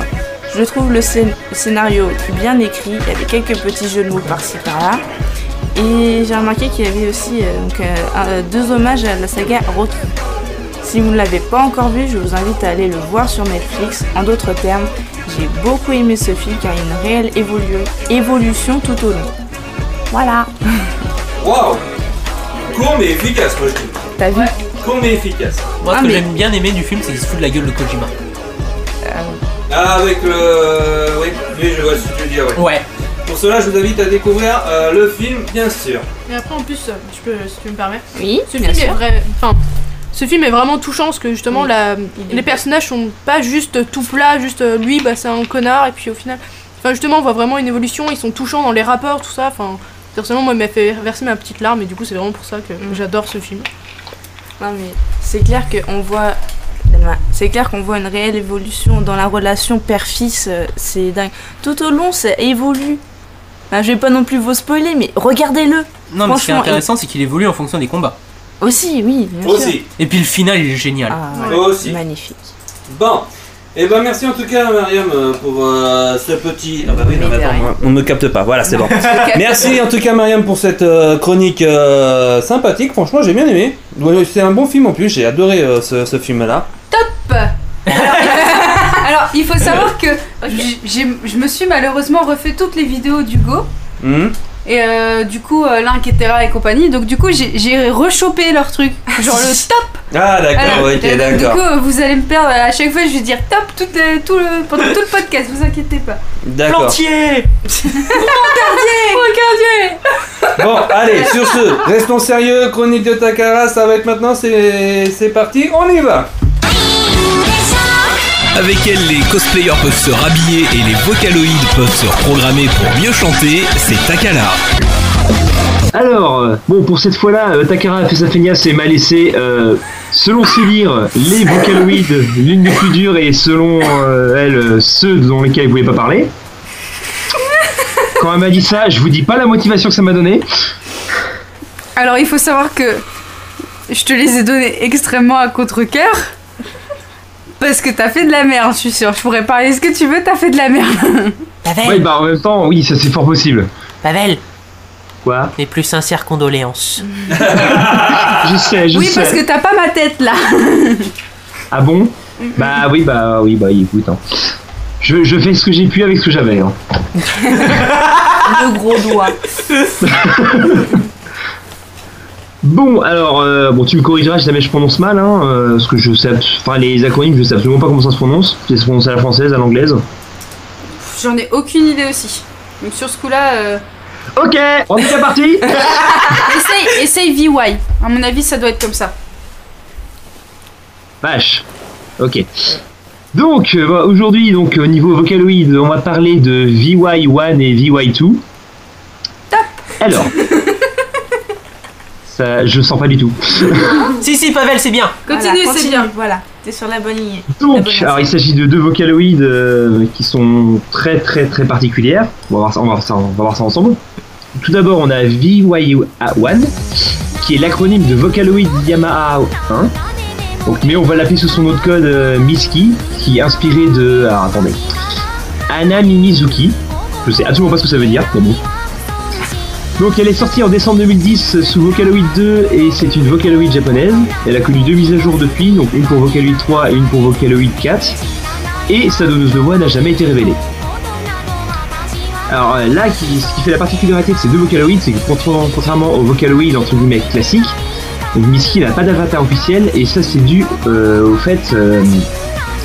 Je trouve le, scén- le scénario bien écrit, il y avait quelques petits jeux de mots par-ci par-là. Et j'ai remarqué qu'il y avait aussi euh, donc, euh, euh, deux hommages à la saga Rocky. Si vous ne l'avez pas encore vu, je vous invite à aller le voir sur Netflix. En d'autres termes, j'ai beaucoup aimé ce film car il y a une réelle évolu- évolution tout au long. Voilà, Waouh Court mais efficace, moi je dis. t'as vu? Court mais efficace. Moi, ce Ah, que mais- j'aime bien aimer du film, c'est qu'il se fout de la gueule de Kojima. Ah, avec le. Oui, oui, je vois ce que tu veux dire, ouais. Ouais. Pour cela, je vous invite à découvrir euh, le film, bien sûr. Et après, en plus, euh, je peux, si tu me permets, Oui, ce bien film est sûr. vrai. Enfin, ce film est vraiment touchant parce que justement, Oui. la, Il est- les personnages sont pas juste tout plats, juste euh, lui, bah c'est un connard, et puis au final. Enfin, justement, on voit vraiment une évolution, ils sont touchants dans les rapports, tout ça. Enfin, personnellement, moi, il m'a fait verser ma petite larme, et du coup, c'est vraiment pour ça que Mm. j'adore ce film. Non mais c'est clair qu'on voit c'est clair qu'on voit une réelle évolution dans la relation père-fils, euh, c'est dingue. Tout au long, ça évolue. Je vais pas non plus vous spoiler, mais regardez-le. Non, mais ce qui est intéressant, c'est qu'il évolue en fonction des combats. Aussi, oui. Aussi. Et puis le final, il est génial. Ah, aussi. magnifique. Bon. Et ben merci en tout cas Mariam euh, pour euh, ce petit. Ah bah oui, non, Mais attends, on ne me capte pas. Voilà, c'est bon. merci en tout cas Mariam pour cette euh, chronique euh, sympathique. Franchement, j'ai bien aimé. C'est un bon film en plus. J'ai adoré euh, ce, ce film-là. Alors, il faut savoir que je me suis malheureusement refait toutes les vidéos d'Hugo. Mhm. Et euh, du coup, euh, Link et Terra et compagnie. Donc, du coup, j'ai rechopé leur truc. Genre le top. Ah, d'accord, ok, donc, Du d'accord. coup, euh, vous allez me perdre. À chaque fois, je vais dire top tout, le- tout le, pendant tout le podcast. Vous inquiétez pas. D'accord. Plantier Regardier Bon, allez, sur ce, restons sérieux. Chronique de Takara, ça va être maintenant, c'est c'est parti, on y va. Avec elle, les cosplayers peuvent se rhabiller et les vocaloïdes peuvent se reprogrammer pour mieux chanter, c'est Takala. Alors, euh, bon, pour cette fois-là, euh, Takara a fait sa feignasse et m'a laissé, euh, selon ses dires, les vocaloïdes l'une des plus dures et selon euh, elle, ceux dont lesquels elle voulait pas parler. Quand elle m'a dit ça, je vous dis pas la motivation que ça m'a donné. Alors, il faut savoir que je te les ai donnés extrêmement à contre-coeur. Parce que t'as fait de la merde, je suis sûre. Je pourrais parler ce que tu veux, t'as fait de la merde. Pavel Ouais, bah en même temps, oui, ça c'est fort possible. Pavel Quoi? Mes plus sincères condoléances. Je sais, je oui, sais. parce que t'as pas ma tête là. Ah bon? Bah oui, bah oui, bah écoute. hein. Je, je fais ce que j'ai pu avec ce que j'avais. hein. Le gros doigt. Bon, alors, euh, bon, tu me corrigeras si jamais je prononce mal, hein, euh, parce que je sais, enfin les acronymes, je sais absolument pas comment ça se prononce. Ça se prononce à la française, à l'anglaise. J'en ai aucune idée aussi. Donc sur ce coup-là, euh, Ok, on est parti. essaye, essaye VY. À mon avis, ça doit être comme ça. Vache. Ok. Donc, bah, aujourd'hui, donc au niveau vocaloïde, on va parler de VY1 et VY2. Top. Alors. Ça, je sens pas du tout. si, si, Pavel, c'est bien. Continue, Voilà, c'est bien. Voilà, t'es sur la bonne ligne. Donc, bonne alors il s'agit de deux vocaloïdes euh, qui sont très très très particulières. On va voir ça, on va voir ça, on va voir ça ensemble. Tout d'abord, on a VY1, qui est l'acronyme de Vocaloid Yamaha 1. Donc, mais on va l'appeler sous son autre code euh, Miski, qui est inspiré de. Alors attendez. Ana Mimizuki. Je sais absolument pas ce que ça veut dire, mais bon. Donc elle est sortie en décembre 2010 sous Vocaloid 2 et c'est une Vocaloid japonaise. Elle a connu deux mises à jour depuis, donc une pour Vocaloid 3 et une pour Vocaloid 4. Et sa donneuse de voix n'a jamais été révélée. Alors euh, là, ce qui fait la particularité de ces deux Vocaloids, c'est que contra- contrairement aux Vocaloids entre guillemets classiques, Misky n'a pas d'avatar officiel et ça c'est dû euh, au fait euh,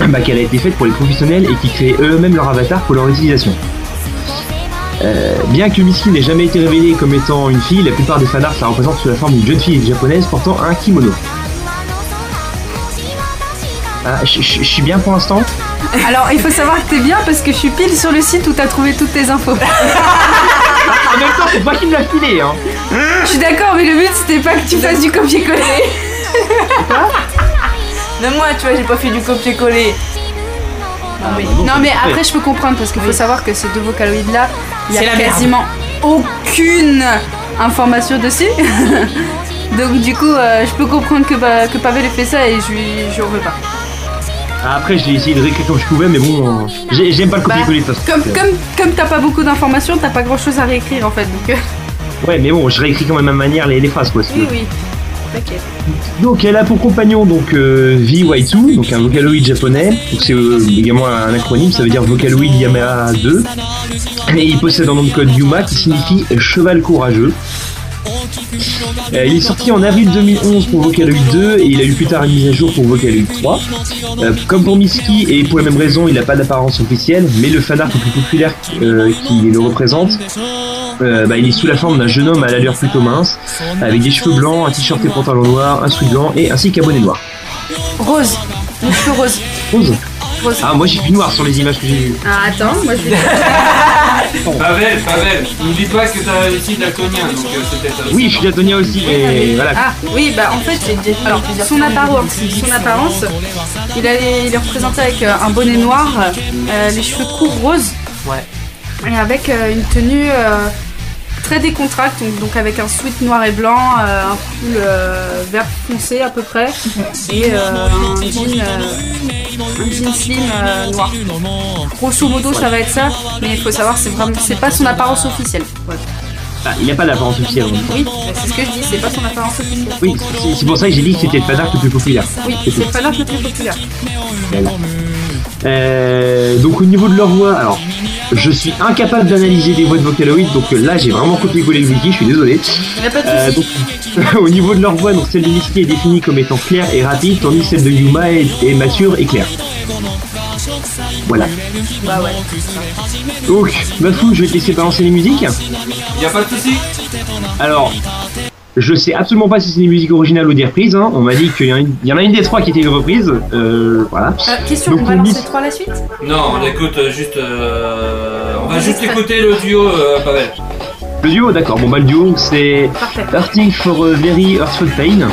bah, qu'elle a été faite pour les professionnels et qui créent eux-mêmes leur avatar pour leur utilisation. Euh, bien que Misky n'ait jamais été révélée comme étant une fille, la plupart des fanarts la représentent sous la forme d'une jeune fille japonaise portant un kimono. Ah, je je- je suis bien pour l'instant Alors, il faut savoir que t'es bien parce que je suis pile sur le site où t'as trouvé toutes tes infos. En même temps, c'est pas qui me l'a filé, hein Je suis d'accord, mais le but c'était pas que tu fasses du copier-coller. Même moi, tu vois, j'ai pas fait du copier-coller. Non mais, bah non, mais après je peux comprendre parce qu'il faut savoir que ces deux vocaloïdes là, il y a merde. quasiment aucune information dessus. Donc du coup, euh, je peux comprendre que, bah, que Pavel ait fait ça et je lui je veux pas. Après, j'ai essayé de réécrire comme je pouvais, mais bon, euh, j'ai- j'aime pas le copier-coller façon. Comme, comme, comme t'as pas beaucoup d'informations, t'as pas grand chose à réécrire en fait. Donc euh, Ouais, mais bon, je réécris quand même à ma manière les, les phrases, quoi. si oui, veux. oui. Donc, elle a pour compagnon donc euh, VY2, donc un vocaloid japonais. Donc, c'est euh, également un acronyme, ça veut dire Vocaloid Yamaha 2. Et il possède un nom de code Yuma qui signifie cheval courageux. Euh, il est sorti en avril 2011 pour Vocaloid 2 et il a eu plus tard une mise à jour pour Vocaloid 3. Euh, comme pour Miski et pour la même raison, il n'a pas d'apparence officielle, mais le fanart le plus populaire euh, qui le représente, euh, bah, il est sous la forme d'un jeune homme à l'allure plutôt mince, avec des cheveux blancs, un t-shirt et pantalon noir, un sweat blanc et ainsi qu'un bonnet noir. Rose. Les cheveux roses. Rose Rose. Ah, moi j'ai vu noir sur les images que j'ai vues. Ah, attends, moi je vais. Pavel, Pavel, n'oublie pas que t'as donc euh, c'est peut-être. Oui, je suis daltonien aussi, mais voilà. Ah oui, bah en fait, alors, son apparence, son apparence, il, a les- il est représenté avec euh, un bonnet noir, euh, les cheveux courts roses, Ouais. et avec euh, une tenue euh, très décontracte, donc, avec un sweat noir et blanc, euh, un pull euh, vert foncé à peu près, et un jean, euh, un jean slim noir. Grosso modo, ça va être ça, mais il faut savoir, c'est vraiment, c'est pas son apparence officielle. Ah, il n'a pas d'apparence officielle. Oui, c'est ce que je dis, c'est pas son apparence officielle. Oui, c'est- pour ça que j'ai dit que c'était le fanart le plus populaire. Oui, C'est c'est pas le plus populaire. Voilà. Euh, donc au niveau de leur voix, alors je suis incapable d'analyser des voix de Vocaloid, donc euh, là j'ai vraiment copié-collé le wiki, je suis désolé. Y a pas de Euh, donc, au niveau de leur voix, donc celle de Misty est définie comme étant claire et rapide, tandis que celle de Yuma est, est mature et claire. Voilà. Bah ouais. Donc, je vais te laisser balancer les musiques. Y a pas de soucis. Alors, je sais absolument pas si c'est des musiques originales ou des reprises. hein. On m'a dit qu'il y, en a une- il y en a une des trois qui était une reprise. Euh, voilà. Euh, question, Donc, on va lancer dit- trois à la suite Non, on écoute euh, juste. euh, on va juste écouter le duo euh, Pavel. Le duo, d'accord. Bon, bah, le duo, c'est Hurting for a Very Hurtful Pain.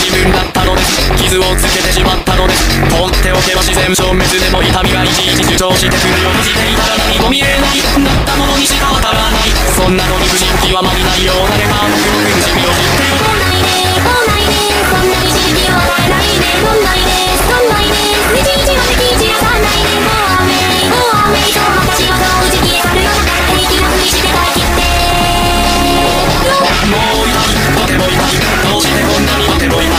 自分だったのです傷をつけてしまったのです放っておけば自然消滅でも痛みがいちいち主張してくるよじていたら何も見えないなったものにしかわからないそんなのに不審極まりないようなれば僕の苦しみを知っている来ないで来ないでそんなに知識はないで来ないで来ないで日々は敵散らさないでもう雨もう雨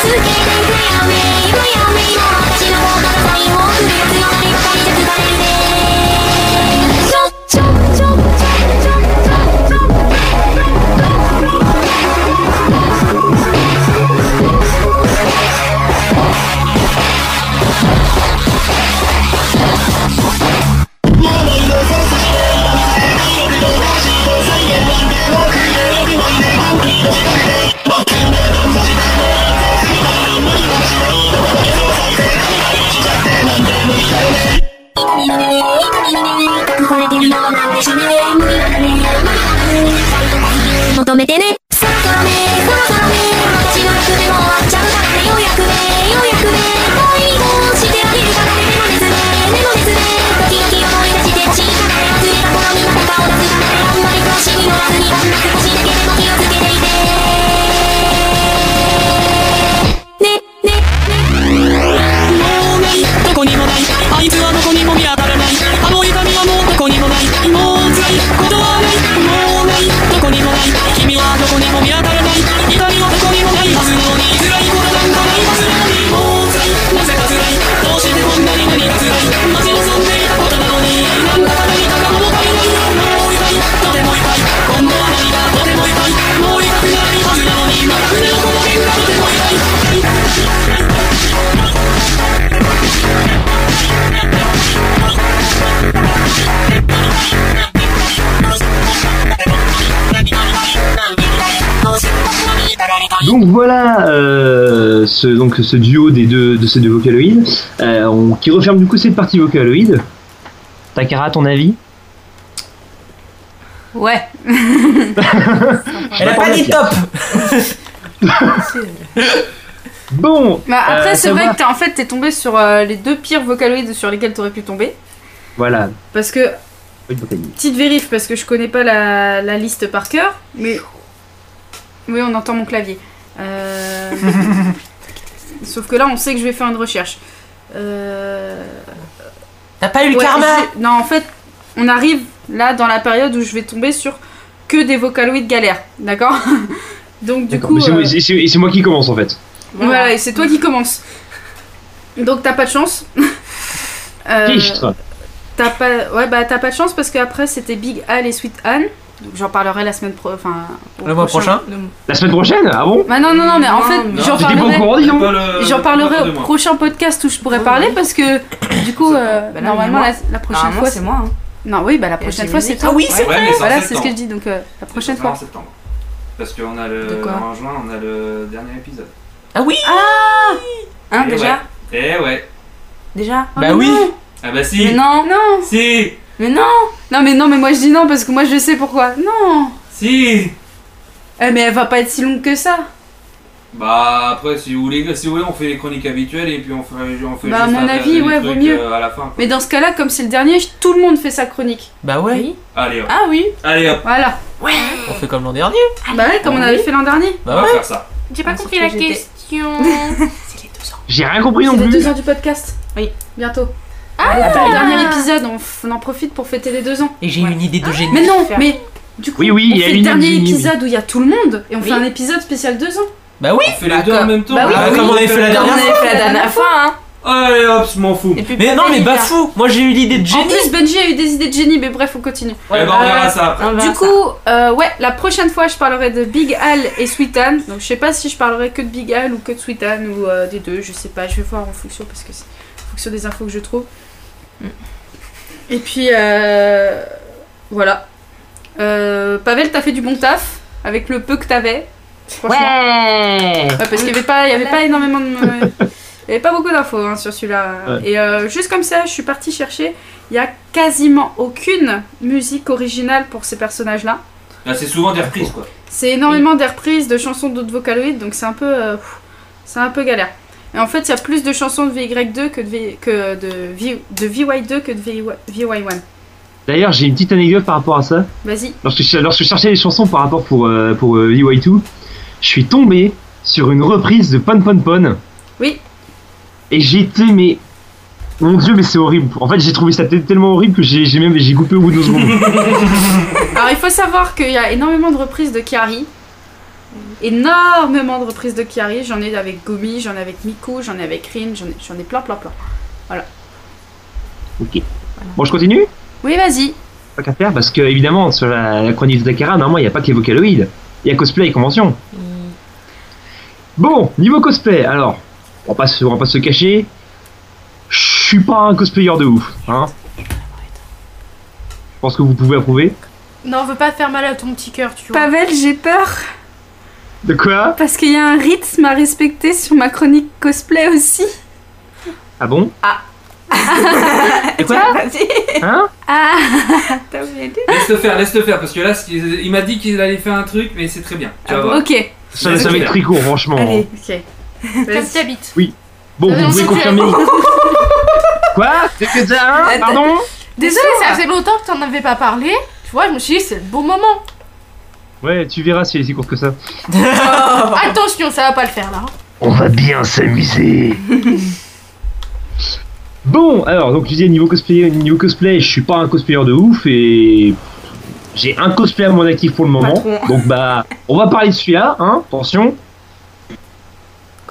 続けていく闇闇の街の方がるよ Donc ce, donc, ce duo des deux, de ces deux vocaloïdes euh, on- qui referme du coup cette partie vocaloïde. Takara, ton avis? Ouais. Elle a pas dit top Bon Bah après, euh, c'est vrai va. que t'es- en fait, t'es tombé sur euh, les deux pires vocaloïdes sur lesquels t'aurais pu tomber. Voilà. Parce que, petite vérif, parce que je connais pas la, la liste par cœur, mais. Oui, on entend mon clavier. Euh, Sauf que là, on sait que je vais faire une recherche. Euh... T'as pas eu le Ouais, karma je- Non, en fait, on arrive là dans la période où je vais tomber sur que des vocaloïdes galères, d'accord Donc du coup, mais c'est moi- euh, c'est- moi qui commence en fait. voilà, et c'est toi qui commence. Donc t'as pas de chance. Euh, Fichtre. T'as pas, ouais bah t'as pas de chance parce qu'après c'était Big Al et Sweet Anne. Donc j'en parlerai la semaine pro, enfin Le mois prochain La semaine prochaine? Ah bon? Bah non non non mais en fait j'en parlerai. J'en parlerai au moi. prochain podcast où je pourrais parler parce que du coup euh, Bah là, normalement la, prochaine fois c'est moi. hein. Non oui bah la prochaine fois c'est toi. Ah oui, c'est Ouais, en Voilà c'est ce que je dis donc euh, la prochaine fois. en septembre. Parce qu'on a le. En juin, on a le dernier épisode. Ah oui Ah Hein, Eh déjà? Ouais. Eh ouais. Déjà? Bah oui Ah bah si Mais non Non Si Mais non Non, mais non, mais moi je dis non parce que moi je sais pourquoi. Non Si Eh, mais elle va pas être si longue que ça. Bah après, si vous voulez, si vous voulez on fait les chroniques habituelles et puis on fait, on fait Bah, à mon avis, ouais, vaut mieux. euh, à la fin. Mais dans ce cas-là, comme c'est le dernier, tout le monde fait sa chronique. Bah ouais. Allez hop. Ah oui Allez hop. Voilà. On fait comme l'an dernier. Bah ouais, comme Ah on avait oui. fait l'an dernier. On va faire ça. J'ai pas Ah, compris la que j'étais- question. J'ai rien compris non C'est les plus. deux ans du podcast. Oui, bientôt. Ah Après le dernier épisode, on, f- on en profite pour fêter les deux ans. Et j'ai une idée de génie. Mais non, mais du coup, Oui, oui, on il y a fait une le dernier oui. épisode où il y a tout le monde et on Oui. fait un épisode spécial deux ans. Bah oui. On fait les deux en même temps. Bah oui. Ah, comme on avait fait la Comme on dernière avait fois. fait la dernière fois, hein. Allez hop, je m'en fous. Et puis Mais non, mais Pavel, bafou Moi j'ai eu l'idée de En génie. plus, Benji a eu des idées de génie, mais bref, on continue. Eh ben, on verra ça après. on verra Du ça. coup, euh, ouais, la prochaine fois, je parlerai de Big Al et Sweet Anne. Donc, je sais pas si je parlerai que de Big Al ou que de Sweet Anne ou euh, des deux. Je sais pas, je vais voir en fonction parce que c'est en fonction des infos que je trouve. Et puis, euh, voilà. Euh, Pavel, t'as fait du bon taf avec le peu que t'avais. Franchement. Ouais Ouais, parce qu'il y avait pas, il y avait pas énormément de, il y avait pas beaucoup d'infos hein, sur celui-là. Ouais. Et euh, juste comme ça, je suis partie chercher. Il y a quasiment aucune musique originale pour ces personnages-là. Là, c'est souvent des reprises quoi. C'est énormément des reprises de chansons d'autres vocaloïdes, donc c'est un peu, euh, c'est un peu galère. Et en fait, il y a plus de chansons de VY2 que de, v, que de, v, de VY2 que de VY, VY1. D'ailleurs, j'ai une petite anecdote par rapport à ça. Vas-y. Lorsque je, lorsque je cherchais les chansons par rapport pour, euh, pour euh, VY2, je suis tombé sur une reprise de Pon Pon Pon. Oui. Et j'étais, mais. Mon dieu, mais c'est horrible. En fait, j'ai trouvé ça tellement horrible que j'ai même j'ai coupé au bout de deux secondes. Alors, il faut savoir qu'il y a énormément de reprises de Kiari. Énormément de reprises de Kiari. J'en ai avec Gomi, j'en ai avec Miku, j'en ai avec Rin, j'en ai, j'en ai plein, plein, plein. ok. Bon, je continue? Oui, vas-y. Pas qu'à faire, parce que évidemment, sur la, la chronique de Dakara, normalement, il n'y a pas que les vocaloïdes. Il y a cosplay et convention. Bon, niveau cosplay, alors, on va pas se, on va pas se cacher. Je suis pas un cosplayer de ouf, hein. Je pense que vous pouvez approuver. Non, on veut pas faire mal à ton petit cœur, tu vois. Pavel, j'ai peur. De quoi Parce qu'il y a un rythme à respecter sur ma chronique cosplay aussi. Ah bon Et quoi Hein Ah T'as oublié de- Laisse-le faire, laisse-le faire, parce que là, il m'a dit qu'il allait faire un truc, mais c'est très bien. Tu vas voir. Ah Ok. Ça, ça va être très court, franchement. Allez, ok. Comme t'habites. Bon, Ah, vous pouvez confirmer. Quoi C'est que ça, hein Attends. Pardon Désolé, ça faisait longtemps que t'en avais pas parlé. Tu vois, je me suis dit, c'est le bon moment. Ouais, tu verras si elle est si courte que ça. Attention, ça va pas le faire là. On va bien s'amuser. bon, alors, donc je disais, niveau cosplay, niveau cosplay, je suis pas un cosplayer de ouf et j'ai un cosplay à mon actif pour le moment. Patron. Donc, bah, on va parler de celui-là, hein, attention.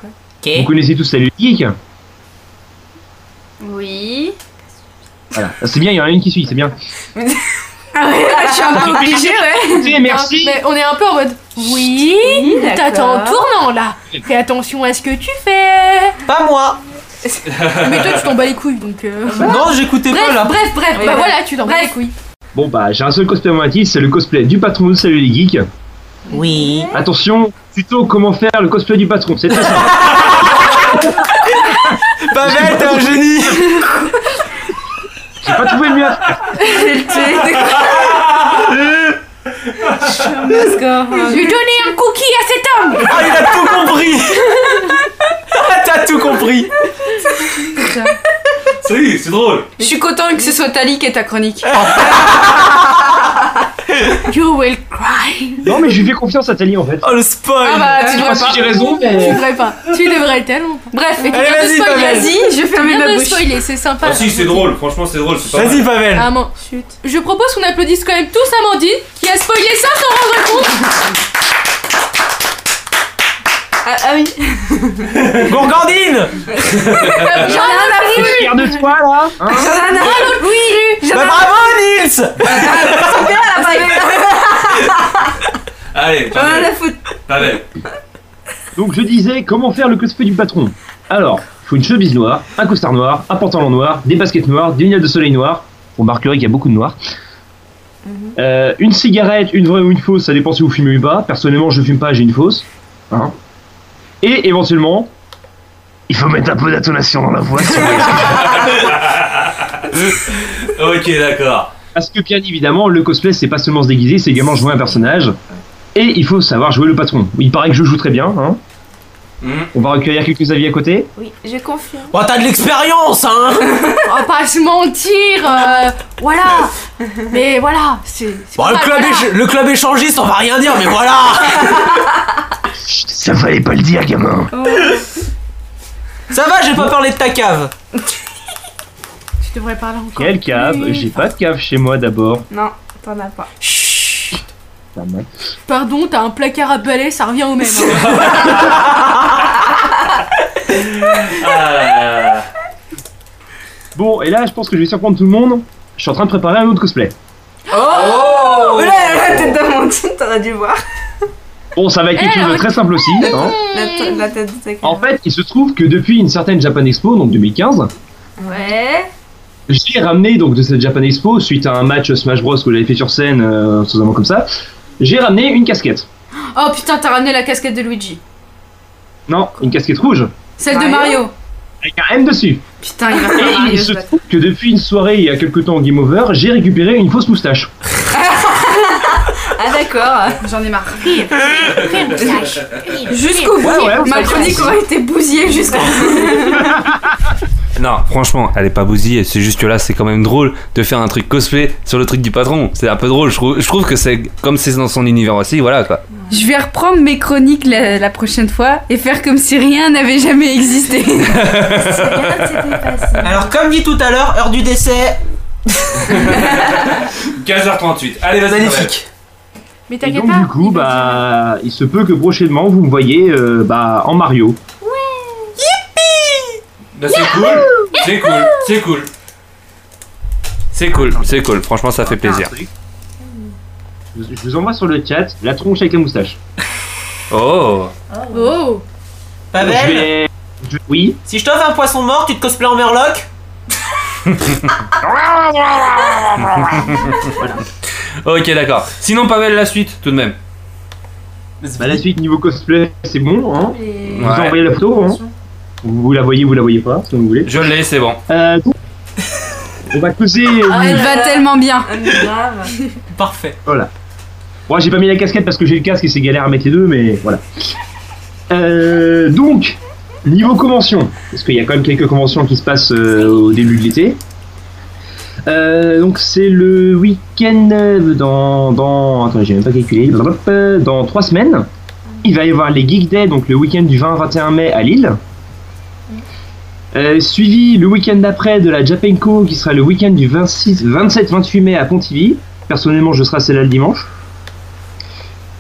Vous Ok. connaissez tous Salut les Geeks Oui. Voilà, c'est bien, il y en a une qui suit, c'est bien. Ah je suis un peu obligée, ouais. Merci. Mais on est un peu en mode oui, t'attends en tournant là. Fais attention à ce que tu fais. Pas moi Mais toi, tu t'en bats les couilles donc. euh, Non, j'écoutais Bref, pas là. bref, bref, Oui, bah voilà, tu t'en bats les couilles. Bon, bah, j'ai un seul cosplay à mon c'est le cosplay du patron de Salut les Geeks. Oui. Attention, plutôt comment faire le cosplay du patron, c'est très simple. Pavel, t'es un génie J'ai pas trouvé mieux à faire. Je vais donner un cookie à cet homme. Ah, il a tout compris. T'as tout compris Si, c'est drôle. Je suis content que ce soit Tali qui est ta chronique. You will cry. Non, mais je lui fais confiance à Tali en fait. Oh le spoil Ah bah, tu devrais pas si pas. j'ai raison, Tu devrais pas. Tu devrais tellement pas. Bref, écoute, Allez, vas-y, Pavel. Vas-y, je vais fermer Viens ma de bouche. spoiler, c'est sympa. Ah si, c'est drôle, franchement, c'est drôle, c'est pas Vas-y, mal. Pavel Ah, mon- chut. Je propose qu'on applaudisse quand même tous Amandine qui a spoilé ça sans rendre compte. Ah, ah oui. Gourgandine J'en ai rien à foutre. Fier de toi là hein J'en ai à foutre. Oui. Bah bravo Nils Allez, J'en ai rien Pavel. à foutre. Pavel. Donc je disais comment faire le cosplay du patron? Alors, il faut une chemise noire, un costard noir, un pantalon noir, des baskets noires, des lunettes de soleil noires. Vous remarquerez qu'il y a beaucoup de noir. Euh, une cigarette, une vraie ou une fausse, ça dépend si vous fumez ou pas. Personnellement, je fume pas, j'ai une fausse. Hein. Et éventuellement, il faut mettre un peu d'intonation dans la voix. Ok, d'accord. Parce que bien évidemment, le cosplay, c'est pas seulement se déguiser, c'est également jouer un personnage. Et il faut savoir jouer le patron. Il paraît que je joue très bien. Hein. On va recueillir quelques avis à côté. Oui, je confirme. Oh, t'as de l'expérience, hein On va pas se mentir, euh, voilà. Mais voilà, c'est. Bon, le club, voilà. éch- le club échangiste, on va rien dire, mais voilà Ça fallait pas le dire, gamin. Ça va, j'ai pas parlé de ta cave Tu devrais parler encore. Quelle cave? J'ai pas de cave chez moi d'abord. Non, t'en as pas. Mal. Pardon, t'as un placard à balai, ça revient au même. hein. Bon, et là, je pense que je vais surprendre tout le monde. Je suis en train de préparer un autre cosplay. Oh, Là, la tête de Amandine, t'aurais dû voir. Bon, ça va être quelque Eh, chose de très simple aussi. hein. La, la tête de ta En fait, il se trouve que depuis une certaine Japan Expo, donc 2015, Ouais. j'ai ramené donc de cette Japan Expo, suite à un match Smash Bros que j'avais fait sur scène, euh, sous un nom comme ça, j'ai ramené une casquette. Oh putain, t'as ramené la casquette de Luigi. Non, une casquette rouge, Celle de Mario. Avec un M dessus. Putain, il va Et faire Mario. il ce se trouve que depuis une soirée il y a quelques temps au Game Over, j'ai récupéré une fausse moustache. Ah, d'accord. J'en ai marre. Jusqu'au bout. Ouais, ouais, Ma chronique aurait été bousillée jusqu'au bout. Non, franchement, elle est pas bousillée. C'est juste que là, c'est quand même drôle de faire un truc cosplay sur le truc du patron. C'est un peu drôle. Je trouve, je trouve que c'est comme c'est dans son univers aussi. Voilà quoi. Je vais reprendre mes chroniques la, la prochaine fois et faire comme si rien n'avait jamais existé. Alors, comme dit tout à l'heure, heure du décès 15h38. Allez, vas-y, magnifique. Mais Et t'inquiète donc pas. du coup, bah, il se peut que prochainement vous me voyez euh, bah, en Mario. Bah, c'est cool. C'est cool. C'est cool. C'est cool. C'est cool. Franchement, ça fait plaisir. Je vous envoie sur le chat la tronche avec la moustache. Oh. Oh. Je Pavel, vais... je- Oui. si je t'offre un poisson mort, tu te cosplays en merloc Ok, d'accord. Sinon, Pavel, la suite, tout de même. Bah, la suite niveau cosplay, c'est bon. Hein. Vous Ouais. envoyé la photo. Hein. Vous la voyez, vous la voyez pas, si vous voulez. Je l'ai, c'est bon. Euh, donc, on va causer. Elle va tellement bien. Grave. Parfait. Voilà. Moi, j'ai pas mis la casquette parce que j'ai le casque et c'est galère à mettre les deux, mais voilà. Euh, donc, niveau convention, parce qu'il y a quand même quelques conventions qui se passent euh, au début de l'été. Euh, donc, c'est le week-end euh, dans. dans attends, j'ai même pas calculé. Dans trois semaines. Il va y avoir les Geek Day, donc le week-end du 20-21 mai à Lille. Euh, suivi le week-end d'après de la Japenco qui sera le week-end du 26 27-28 mai à Pontivy. Personnellement, je serai celle-là le dimanche.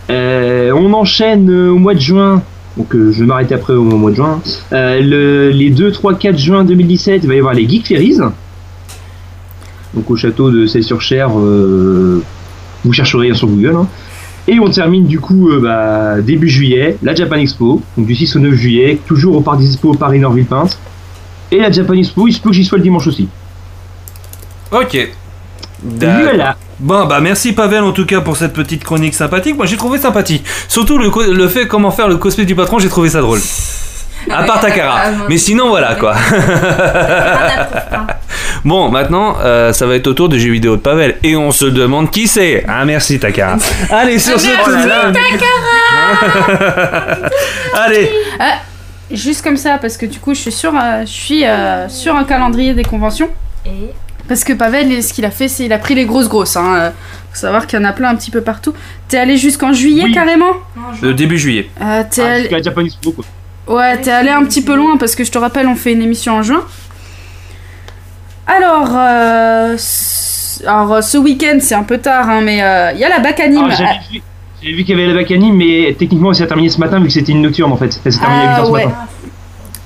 Euh, on enchaîne euh, au mois de juin, donc je vais m'arrêter après au mois de juin. Le- les 2, 3, 4 juin 2017, il va y avoir les Geek Ferries. Donc au château de Celles-sur-Cher, vous chercherez sur Google. hein. Et on termine du coup bah, début juillet, la Japan Expo, donc du 6 au 9 juillet, toujours au Parc des Expo Paris Nord Villepinte. Et la Japan Expo, il se peut que j'y sois le dimanche aussi. Ok. Voilà. Bon, bah merci Pavel en tout cas pour cette petite chronique sympathique. Moi j'ai trouvé sympathique. Surtout le, fait comment faire le cosplay du patron, j'ai trouvé ça drôle. À part Takara. Ah. Mais sinon voilà quoi. bon, maintenant euh, ça va être au tour de jeux vidéo de Pavel. Et on se demande qui c'est. Ah merci Takara. Allez sur ce de même. Allez. Juste comme ça, parce que du coup, je suis sur, euh, je suis euh, sur un calendrier des conventions. Et Parce que Pavel, ce qu'il a fait, c'est il a pris les grosses grosses. Hein. Euh, Faut savoir qu'il y en a plein un petit peu partout. T'es allé jusqu'en juillet Oui. carrément? Le début juillet. Euh, T'es Ah, allé... Ouais, t'es allé un petit peu loin parce que je te rappelle, on fait une émission en juin. Alors, euh, alors ce week-end, c'est un peu tard, hein, mais euh, il y a la bac anime. Ah, j'avais vu, qu'il y avait la Bacani, mais techniquement, ça s'est terminé ce matin vu que c'était une nocturne en fait. Ça s'est terminé à 8h Ah, ce ouais. matin.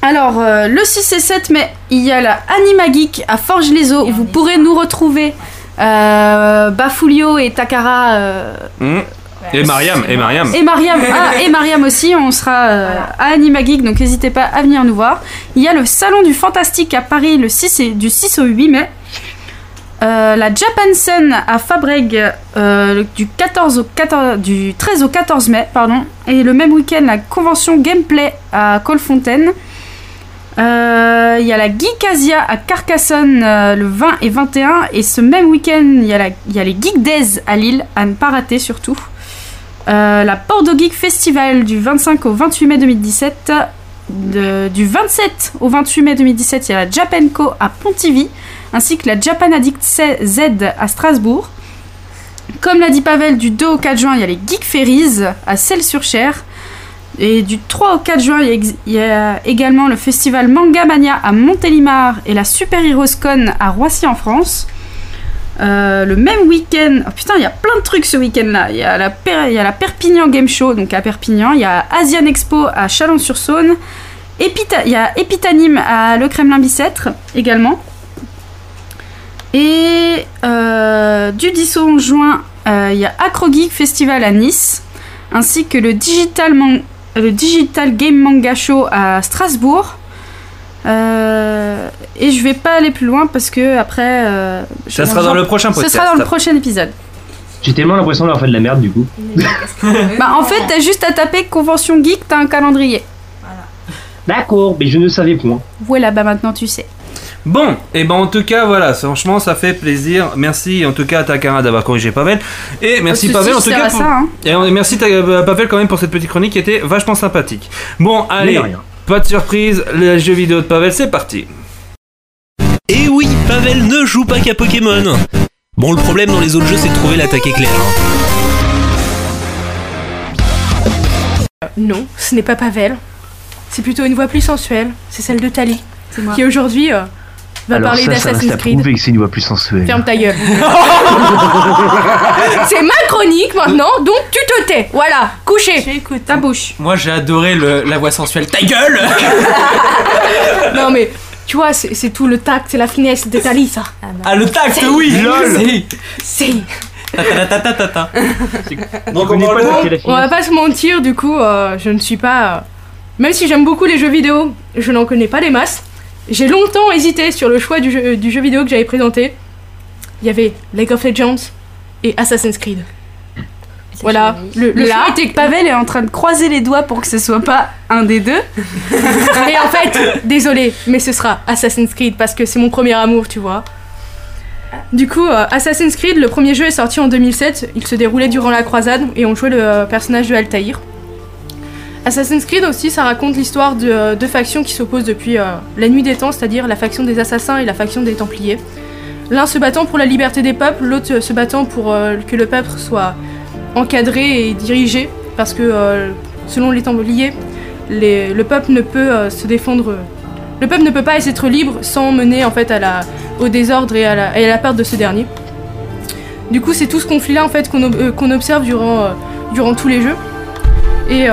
Alors, euh, le 6 et 7 mai, il y a la Anima Geek à Forges-les-Eaux. Vous pourrez nous retrouver, euh, Bafulio et Takara. euh, Hmm. Et Mariam, et Mariam. et Mariam, ah, et Mariam aussi, on sera euh, à Anima Geek, donc n'hésitez pas à venir nous voir. Il y a le Salon du Fantastique à Paris le 6 et, du 6 au 8 mai. Euh, la Japan Sun à Fabreg euh, du, 14 au 14, du 13 au 14 mai. Pardon. Et le même week-end, la convention Gameplay à Colfontaine. Euh, Il y a la Geek Asia à Carcassonne euh, le 20 et 21. Et ce même week-end, il y, y a les Geek Days à Lille, à ne pas rater surtout. La Bordeaux Geek Festival du 25 au 28 mai 2017. Du 27 au 28 mai 2017, il y a la Japanco à Pontivy, ainsi que la Japan Addict Z à Strasbourg. Comme l'a dit Pavel, du 2 au 4 juin, il y a les Geek Ferries à Celles-sur-Cher. Et du 3 au 4 juin, il y, a ex- il y a également le festival Manga Mania à Montélimar et la Super Heroes Con à Roissy en France. Euh, le même week-end, oh putain, il y a plein de trucs ce week-end-là. Il y, a la Per- il y a la Perpignan Game Show, donc à Perpignan. Il y a Asian Expo à Chalon-sur-Saône. Il y a Epitanime à Le Kremlin-Bicêtre également. Et euh, du 10 au 11 juin, euh, il y a Acrogeek Festival à Nice, ainsi que le Digital Game Manga Show à Strasbourg. Euh, et je vais pas aller plus loin parce que après. euh, Ça sera dans le prochain Ce podcast. sera dans le prochain épisode. J'ai tellement l'impression d'avoir fait de la merde du coup. bah en fait, t'as juste à taper convention geek, t'as un calendrier. D'accord, mais je ne savais point. Voilà, bah maintenant tu sais. Bon, et ben en tout cas voilà, franchement ça fait plaisir. Merci en tout cas à Takara d'avoir corrigé Pavel. Et merci Pas de Pavel en soucis, tout je cas. ça, hein. Et on- merci Ta- euh, Pavel quand même pour cette petite chronique qui était vachement sympathique. Bon, allez, rien. Pas de surprise, les jeux vidéo de Pavel, c'est parti. Et oui, Pavel ne joue pas qu'à Pokémon. Bon, le problème dans les autres jeux, c'est de trouver l'attaque éclair. hein. Non, ce n'est pas Pavel. C'est plutôt une voix plus sensuelle. C'est celle de Tali. Qui aujourd'hui euh, va Alors parler ça, ça reste d'Assassin's Creed. prouver que c'est une voix plus sensuelle. Ferme ta gueule. C'est ma chronique maintenant, donc tu te tais. Voilà, couché. Écoute, ta bouche. Moi j'ai adoré le- la voix sensuelle. Ta gueule Non mais, tu vois, c'est tout le tact, c'est la finesse de Tali, ça. Ah le tact, oui Lol. Si. C'est. Donc on On va pas se mentir, du coup, euh, je ne suis pas. euh, Même si j'aime beaucoup les jeux vidéo, je n'en connais pas des masses. J'ai longtemps hésité sur le choix du jeu, du jeu vidéo que j'avais présenté. Il y avait League of Legends et Assassin's Creed. Voilà, le, le Là, choix était Pavel est en train de croiser les doigts pour que ce soit pas un des deux. Et en fait, désolé, mais ce sera Assassin's Creed parce que c'est mon premier amour, tu vois. Du coup, euh, Assassin's Creed, le premier jeu est sorti en 2007. Il se déroulait durant la croisade et on jouait le euh, personnage de Altaïr. Assassin's Creed aussi, ça raconte l'histoire de euh, deux factions qui s'opposent depuis euh, la nuit des temps, c'est-à-dire la faction des assassins et la faction des templiers. L'un se battant pour la liberté des peuples, l'autre se battant pour euh, que le peuple soit encadré et dirigé, parce que selon les templiers, le peuple ne peut se défendre. Le peuple ne peut pas être libre sans mener en fait au désordre et à la, perte de ce dernier. Du coup, c'est tout ce conflit-là en fait qu'on ob- qu'on observe durant, durant tous les jeux. Et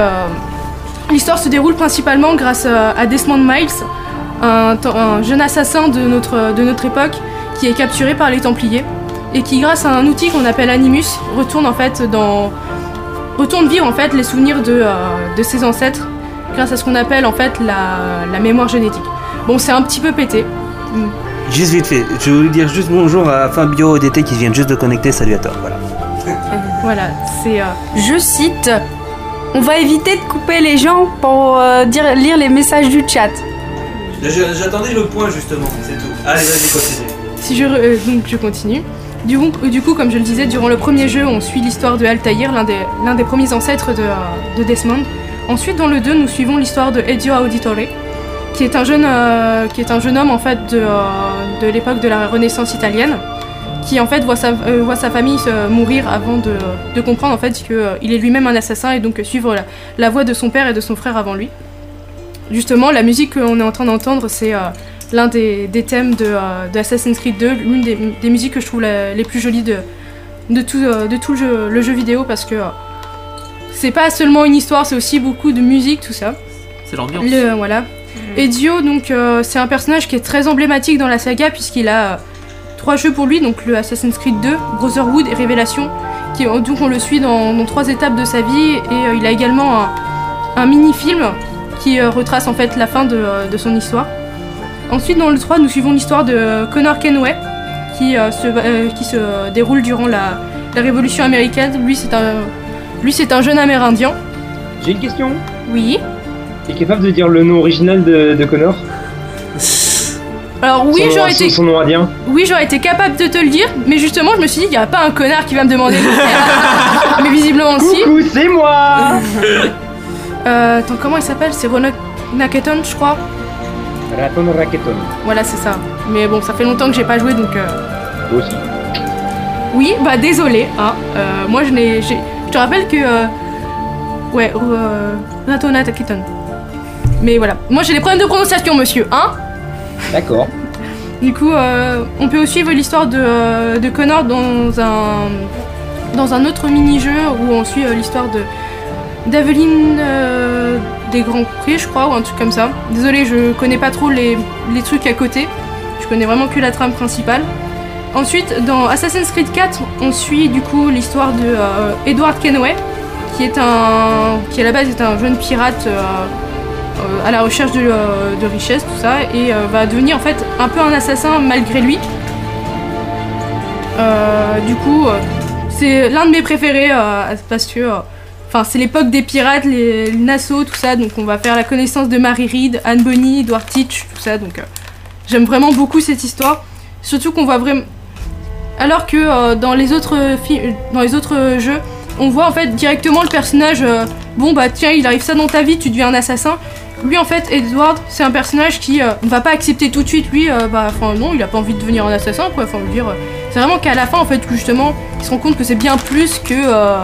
l'histoire se déroule principalement grâce à, à Desmond Miles, un, jeune assassin de notre, de notre époque qui est capturé par les Templiers et qui, grâce à un outil qu'on appelle Animus, retourne en fait dans retourne vivre en fait les souvenirs de, euh, de ses ancêtres grâce à ce qu'on appelle en fait la, la mémoire génétique. Bon, c'est un petit peu pété. Juste vite fait, je voulais dire juste bonjour à Fabio ODT qui vient juste de connecter, salut à toi, voilà. Voilà, c'est. euh, Je cite On va éviter de couper les gens pour euh, dire, lire les messages du chat. J'attendais le point justement, c'est tout. Allez, vas-y, continue. Si je, euh, donc je continue. Du coup, du coup, comme je le disais, durant le premier jeu, on suit l'histoire de Altaïr, l'un des, l'un des premiers ancêtres de, euh, de Desmond. Ensuite, dans le 2, nous suivons l'histoire de Ezio Auditore, qui est un jeune, euh, qui est un jeune homme en fait de, euh, de l'époque de la Renaissance italienne, qui en fait voit sa, euh, voit sa famille se mourir avant de, de comprendre en fait qu'il est lui-même un assassin et donc suivre la, la voie de son père et de son frère avant lui. Justement, la musique qu'on est en train d'entendre, c'est euh, l'un des, des thèmes de, euh, de Assassin's Creed 2, l'une des, des musiques que je trouve la- les plus jolies de, de tout, euh, de tout le, jeu, le jeu vidéo parce que euh, c'est pas seulement une histoire, c'est aussi beaucoup de musique, tout ça. C'est l'ambiance. Le, voilà. Et Dio, donc, euh, c'est un personnage qui est très emblématique dans la saga puisqu'il a euh, trois jeux pour lui, donc le Assassin's Creed 2, Brotherhood et Révélation, qui, euh, donc on le suit dans, dans trois étapes de sa vie et euh, il a également un, un mini-film qui euh, retrace en fait la fin de, de son histoire. Ensuite, dans le 3, nous suivons l'histoire de Connor Kenway qui, se, qui se déroule durant la, la Révolution américaine. Lui, c'est un, lui, c'est un jeune Amérindien. J'ai une question. Oui. T'es capable de dire le nom original de, de Connor? Alors oui, Son j'aurais été, Son nom indien oui, j'aurais été capable de te le dire, mais justement, je me suis dit, il n'y a pas un connard qui va me demander. mais visiblement aussi. Coucou, c'est moi Euh, attends, comment il s'appelle? C'est Ronak Naketon, je crois. Raton Raketon. Voilà, c'est ça. Mais bon, ça fait longtemps que j'ai pas joué, donc. euh, Moi aussi. Oui, bah désolé. Hein. Euh, moi, je n'ai. j'ai- Je te rappelle que. euh, Ouais, euh, Ratona Taketon. Mais voilà. Moi, j'ai des problèmes de prononciation, monsieur, hein D'accord. Du coup, euh, on peut aussi suivre l'histoire de, euh, Connor dans un, autre mini-jeu où on suit euh, l'histoire d'Aveline des Grands Prix, je crois, ou un truc comme ça. Désolé, je connais pas trop les, trucs à côté. Je connais vraiment que la trame principale. Ensuite, dans Assassin's Creed 4, on suit du coup l'histoire de Edward Kenway, qui est un, qui à la base est un jeune pirate à la recherche de, euh, richesse, tout ça, et euh, va devenir en fait un peu un assassin malgré lui. Euh, du coup, euh, c'est l'un de mes préférés euh, parce que, euh, c'est l'époque des pirates, les, Nassau, tout ça, donc on va faire la connaissance de Mary Reed, Anne Bonny, Edward Teach, tout ça, donc euh, j'aime vraiment beaucoup cette histoire. Surtout qu'on voit vraiment. Alors que euh, dans les autres dans les autres jeux, on voit en fait directement le personnage. euh, bon bah tiens, il arrive ça dans ta vie, tu deviens un assassin. Lui en fait, Edward, c'est un personnage qui euh, ne va pas accepter tout de suite. Lui, euh, bah enfin non, il a pas envie de devenir un assassin quoi. Enfin, je veux dire, euh, c'est vraiment qu'à la fin en fait que justement, il se rend compte que c'est bien plus que euh,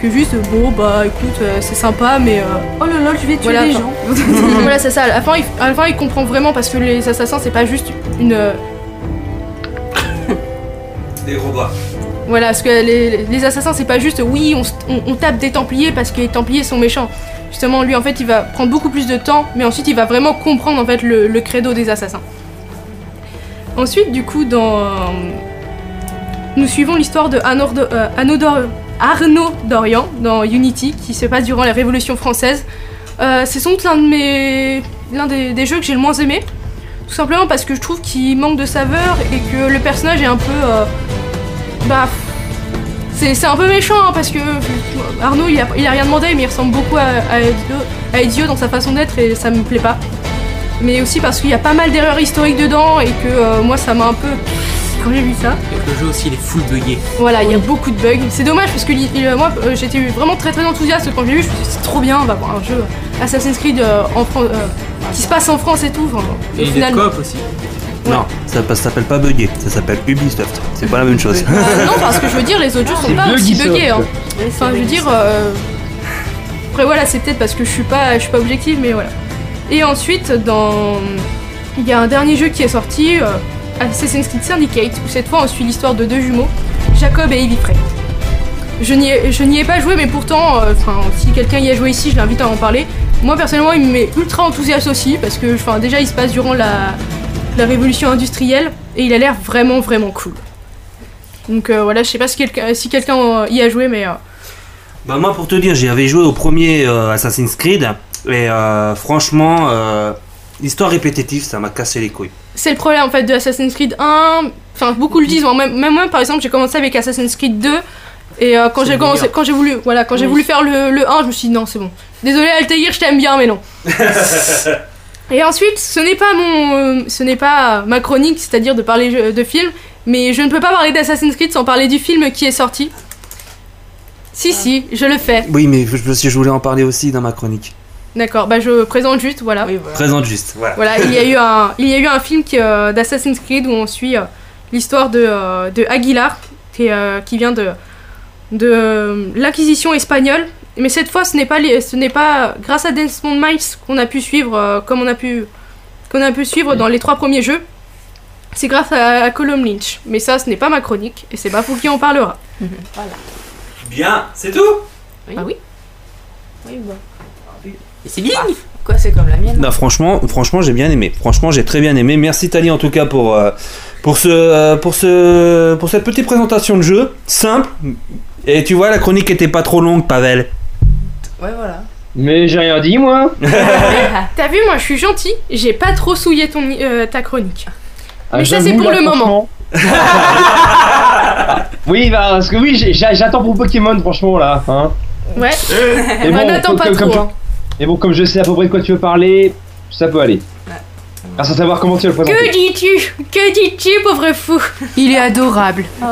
que juste bon bah écoute, euh, c'est sympa, mais euh, Oh là là, je vais tuer voilà, les enfin, gens. voilà, c'est ça. À la, fin, il, à la fin, il comprend vraiment parce que les assassins, c'est pas juste une. euh, Des robots. Voilà, parce que les, assassins, c'est pas juste oui, on, tape des Templiers parce que les Templiers sont méchants. Justement, lui, en fait, il va prendre beaucoup plus de temps, mais ensuite, il va vraiment comprendre en fait le, credo des assassins. Ensuite, du coup, dans. nous suivons l'histoire de euh, Arnaud Dor- Arnaud Dorian dans Unity, qui se passe durant la Révolution française. C'est sans doute l'un des jeux que j'ai le moins aimé, tout simplement parce que je trouve qu'il manque de saveur et que le personnage est un peu, euh, bah, c'est, c'est un peu méchant hein, parce que Arnaud il a, il a rien demandé mais il ressemble beaucoup à, à, Ezio, à Ezio dans sa façon d'être et ça me plaît pas. Mais aussi parce qu'il y a pas mal d'erreurs historiques dedans et que euh, moi ça m'a un peu quand j'ai vu ça. Et le jeu aussi, il est full buggé. Voilà, il y a beaucoup de bugs. C'est dommage parce que il- moi euh, j'étais vraiment très très enthousiaste quand j'ai vu. Je me suis dit c'est trop bien, on va voir un jeu Assassin's Creed euh, en Fran- euh, qui se passe en France et tout. Enfin, Et au il est final- coop aussi. Non, ça, ça s'appelle pas bugger, ça s'appelle Ubisoft. C'est pas la même chose. Euh, non, parce que je veux dire, les autres jeux sont pas aussi buggés. Hein. Enfin, je veux dire. euh, Après, voilà, c'est peut-être parce que je suis pas, je suis pas objective, mais voilà. Et ensuite, dans. Il y a un dernier jeu qui est sorti, euh, Assassin's Creed Syndicate, où cette fois on suit l'histoire de deux jumeaux, Jacob et Evie Frey. Je n'y ai, je n'y ai pas joué, mais pourtant, euh, enfin, si quelqu'un y a joué ici, je l'invite à en parler. Moi, personnellement, il me met ultra enthousiaste aussi, parce que enfin, déjà, il se passe durant la, la révolution industrielle, et il a l'air vraiment, vraiment cool. Donc euh, voilà, je sais pas si quelqu'un si quelqu'un euh, y a joué, mais. euh, Bah moi pour te dire, j'y avais joué au premier euh, Assassin's Creed et franchement, l'histoire répétitive, ça m'a cassé les couilles. C'est le problème en fait de Assassin's Creed 1. Enfin, beaucoup le disent. moi, Même, même moi, par exemple, j'ai commencé avec Assassin's Creed 2. Et quand j'ai quand j'ai voulu, voilà, quand j'ai Oui. voulu faire le, le 1, je me suis dit non, c'est bon. Désolé Altaïr, je t'aime bien, mais non. Et ensuite, ce n'est pas mon, euh, ce n'est pas ma chronique, c'est-à-dire de parler de films, mais je ne peux pas parler d'Assassin's Creed sans parler du film qui est sorti. Si, si, je le fais. Oui, mais je, je voulais en parler aussi dans ma chronique. D'accord, bah je présente juste, voilà. Présente juste, voilà. Voilà, il y a eu un, il y a eu un film qui, euh, d'Assassin's Creed où on suit euh, l'histoire de, euh, de Aguilar, qui, euh, qui vient de, de l'Inquisition espagnole. Mais cette fois, ce n'est pas, les- ce n'est pas grâce à Desmond Miles qu'on a pu suivre, euh, comme on a pu, qu'on a pu suivre dans les trois premiers jeux. C'est grâce à, à Colum Lynch. Mais ça, ce n'est pas ma chronique, et c'est pas vous qui en parlera. Voilà. Bien, c'est tout? Ah oui Oui, bah. Et c'est bien Quoi, c'est comme la mienne Non, franchement, franchement, j'ai bien aimé. Franchement, j'ai très bien aimé. Merci Tali en tout cas pour euh, pour ce euh, pour ce pour cette petite présentation de jeu simple. Et tu vois, la chronique était pas trop longue, Pavel. Ouais, voilà. Mais j'ai rien dit, moi. T'as vu, moi je suis gentil, j'ai pas trop souillé ton, euh, ta chronique. Ah, Mais ça, c'est pour là, le moment. Oui, bah, parce que oui, j'attends pour Pokémon, franchement, là. Hein. Ouais. Et Bah, bon, n'attends comme- pas comme- trop. comme hein. Et bon, comme je sais à peu près de quoi tu veux parler, ça peut aller. À savoir comment tu le présentes. Que dis-tu? Que dis-tu, pauvre fou? Il est adorable.